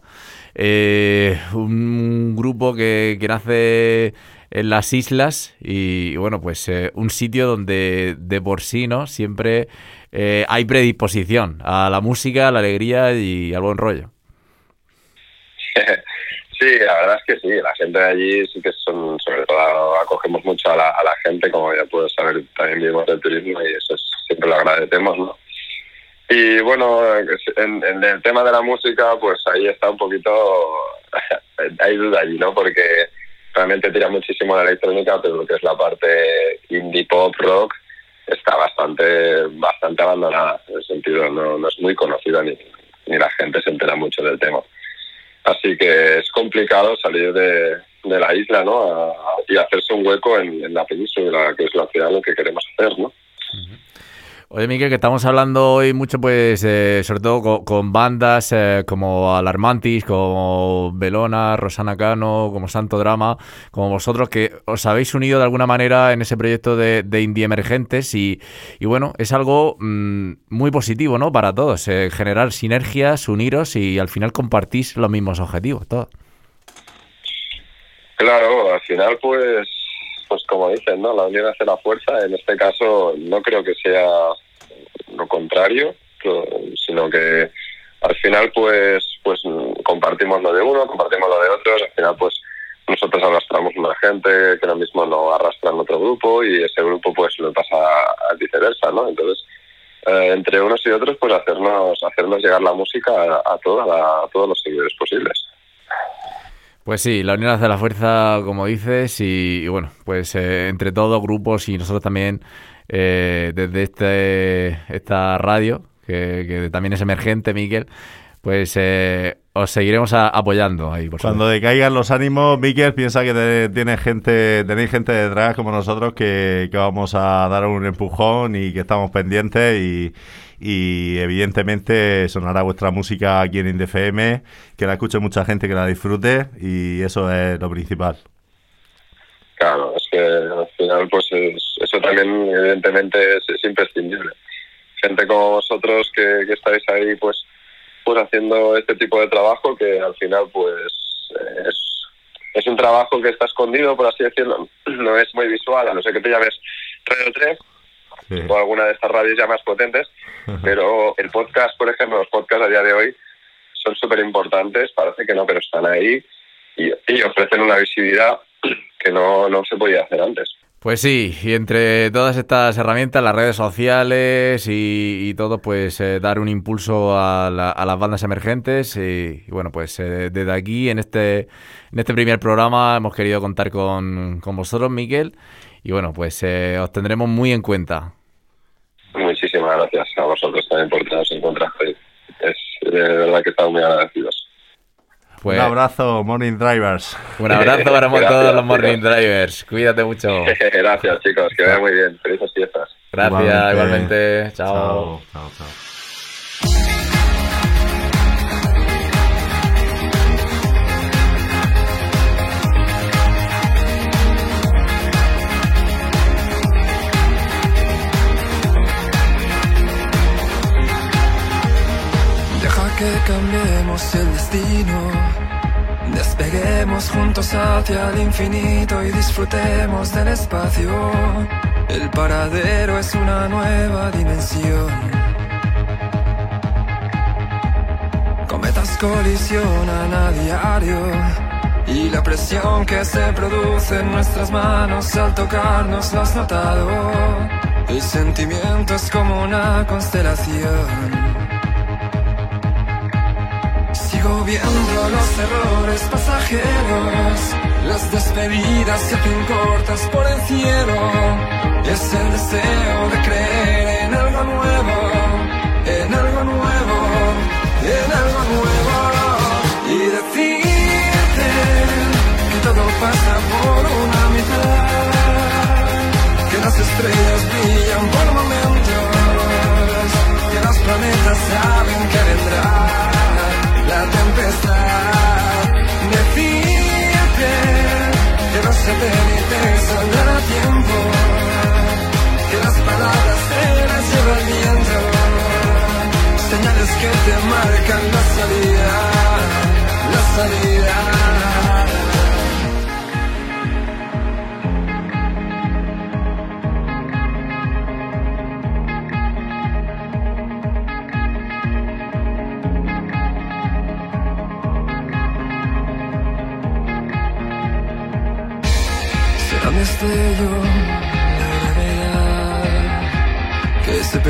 eh, un grupo que, que nace en las islas y, bueno, pues eh, un sitio donde de por sí, ¿no? Siempre eh, hay predisposición a la música, a la alegría y al buen rollo. *laughs* sí, la verdad es que sí, la gente de allí sí que son, sobre todo acogemos mucho a la, a la gente, como ya puedes saber, también vivimos del turismo y eso es- siempre lo agradecemos, ¿no? Y bueno, en, en el tema de la música, pues ahí está un poquito, *laughs* hay duda allí, ¿no? Porque realmente tira muchísimo la electrónica, pero lo que es la parte indie pop, rock, está bastante bastante abandonada, en el sentido, no, es muy conocida ni, ni la gente se entera mucho del tema. Así que es complicado salir de, de la isla, ¿no? Y hacerse un hueco en, en la península, que es la ciudad lo que queremos hacer, ¿no? Oye, Miguel, que estamos hablando hoy mucho, pues, eh, sobre todo con, bandas eh, como Alarmantis, como Belona, Rosana Cano, como Santo Drama, como vosotros, que os habéis unido de alguna manera en ese proyecto de, de Indie Emergentes y, y bueno, es algo mm, muy positivo, ¿no? Para todos, eh, generar sinergias, uniros y al final compartís los mismos objetivos, todos. Claro, al final pues pues como dicen, ¿no? La unión hace la fuerza. En este caso no creo que sea lo contrario, sino que al final pues pues compartimos lo de uno, compartimos lo de otros, al final pues nosotros arrastramos una gente que lo mismo no arrastran otro grupo y ese grupo pues le pasa a viceversa, ¿no? Entonces eh, entre unos y otros pues hacernos hacernos llegar la música a, a toda la- a todos los seguidores posibles. Pues sí, la unión hace la fuerza, como dices, y, y bueno, pues eh, entre todos, grupos y nosotros también, eh, desde este, esta radio, que, que también es emergente, Miquel, pues eh, os seguiremos a- apoyando ahí, por Cuando decaigan los ánimos, Miquel piensa que te- tiene gente, tenéis gente detrás como nosotros que, que vamos a dar un empujón y que estamos pendientes y, y evidentemente sonará vuestra música aquí en IndFM, que la escuche mucha gente, que la disfrute y eso es lo principal. Claro, es que al final, pues es- eso también, evidentemente, es, es imprescindible. Gente como vosotros que, estáis ahí, pues, pues haciendo este tipo de trabajo, que al final, pues, es, es un trabajo que está escondido, por así decirlo. *clears throat* No es muy visual, a no ser que te llames Radio 3 *laughs* o alguna de estas radios ya más potentes, pero el podcast, por ejemplo, los podcasts a día de hoy son súper importantes, parece que no, pero están ahí y, y ofrecen una visibilidad que no, no se podía hacer antes. Pues sí, y entre todas estas herramientas, las redes sociales y, y todo, pues eh, dar un impulso a, la- a las bandas emergentes. Y, y bueno, pues eh, desde aquí, en este, en este primer programa, hemos querido contar con, con vosotros, Miquel. Y bueno, pues eh, os tendremos muy en cuenta. Muchísimas gracias a vosotros también por teneros en cuenta. Es de verdad que estamos muy agradecidos. Pues, un abrazo, Morning Drivers. un abrazo para *laughs* Gracias, todos los Morning chicos. Drivers. Cuídate mucho. *laughs* gracias, chicos. Que vaya muy bien. Felices fiestas. Gracias, igualmente. Chao. Chao, chao, chao. Que cambiemos el destino. Despeguemos juntos hacia el infinito y disfrutemos del espacio. El paradero es una nueva dimensión. Cometas colisionan a diario y la presión que se produce en nuestras manos al tocarnos lo has notado. El sentimiento es como una constelación. Sigo viendo los errores pasajeros, las despedidas se hacen cortas por el cielo. Es el deseo de creer en algo nuevo, en algo nuevo, en algo nuevo. Y decirte que todo pasa por una mitad, que las estrellas brillan por momentos, que los planetas saben que vendrá la tempestad. Decirte que los satélites saldrán a tiempo, que las palabras se las lleva el señales que te marcan la salida, la salida.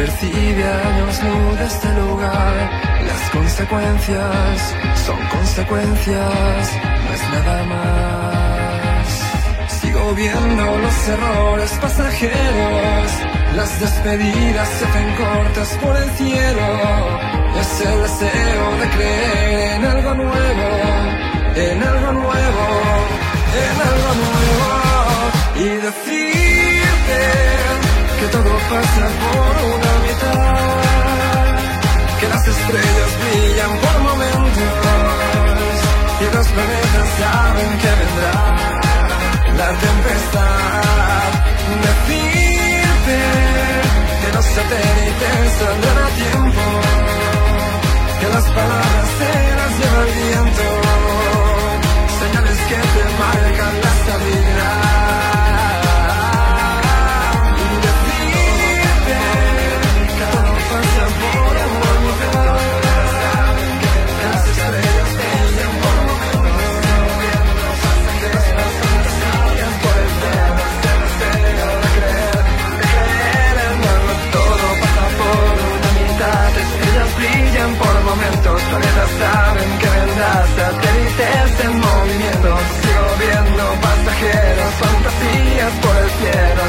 Percibe años luz de este lugar. Las consecuencias son consecuencias, no es nada más. Sigo viendo los errores pasajeros, las despedidas se hacen cortas por el cielo. Es el deseo de creer en algo nuevo, en algo nuevo, en algo nuevo. Y decirte que todo pasa por una mitad, que las estrellas brillan por momentos, y los planetas saben que vendrá la tempestad. Decirte que los satélites saldrán a tiempo, que las palabras se las lleva el viento, señales que te marcan la salida, planetas saben que vendrás Satélites en este movimiento Sigo viendo pasajeros Fantasías por el cielo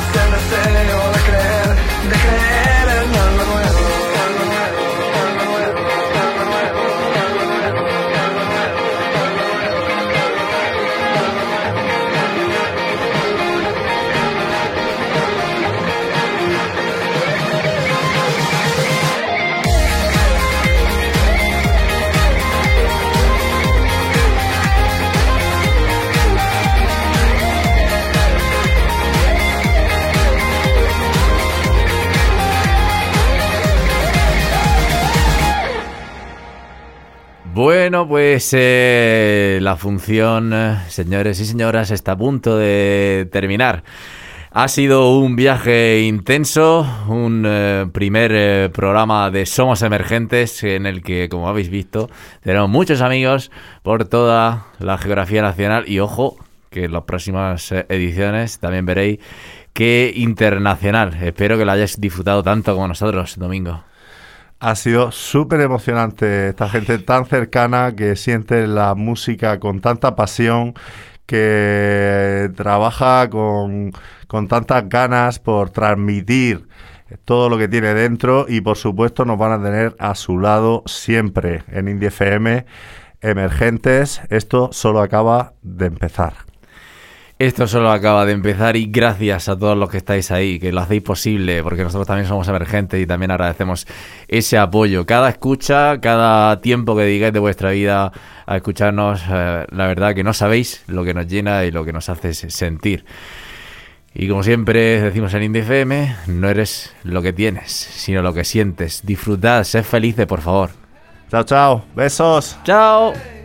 pues eh, la función, eh, señores y señoras, está a punto de terminar. Ha sido un viaje intenso, un eh, primer programa de Somos Emergentes en el que, como habéis visto, tenemos muchos amigos por toda la geografía nacional y ojo, que en las próximas ediciones también veréis que internacional. Espero que lo hayáis disfrutado tanto como nosotros, Domingo. Ha sido súper emocionante esta gente tan cercana que siente la música con tanta pasión, que trabaja con, con tantas ganas por transmitir todo lo que tiene dentro y por supuesto nos van a tener a su lado siempre en Indie FM emergentes. Esto solo acaba de empezar. Esto solo acaba de empezar y gracias a todos los que estáis ahí, que lo hacéis posible, porque nosotros también somos emergentes y también agradecemos ese apoyo. Cada escucha, cada tiempo que digáis de vuestra vida a escucharnos, eh, la verdad que no sabéis lo que nos llena y lo que nos hace sentir. Y como siempre decimos en Indie FM, no eres lo que tienes, sino lo que sientes. Disfrutad, sed felices, por favor. Chao, chao. Besos. Chao.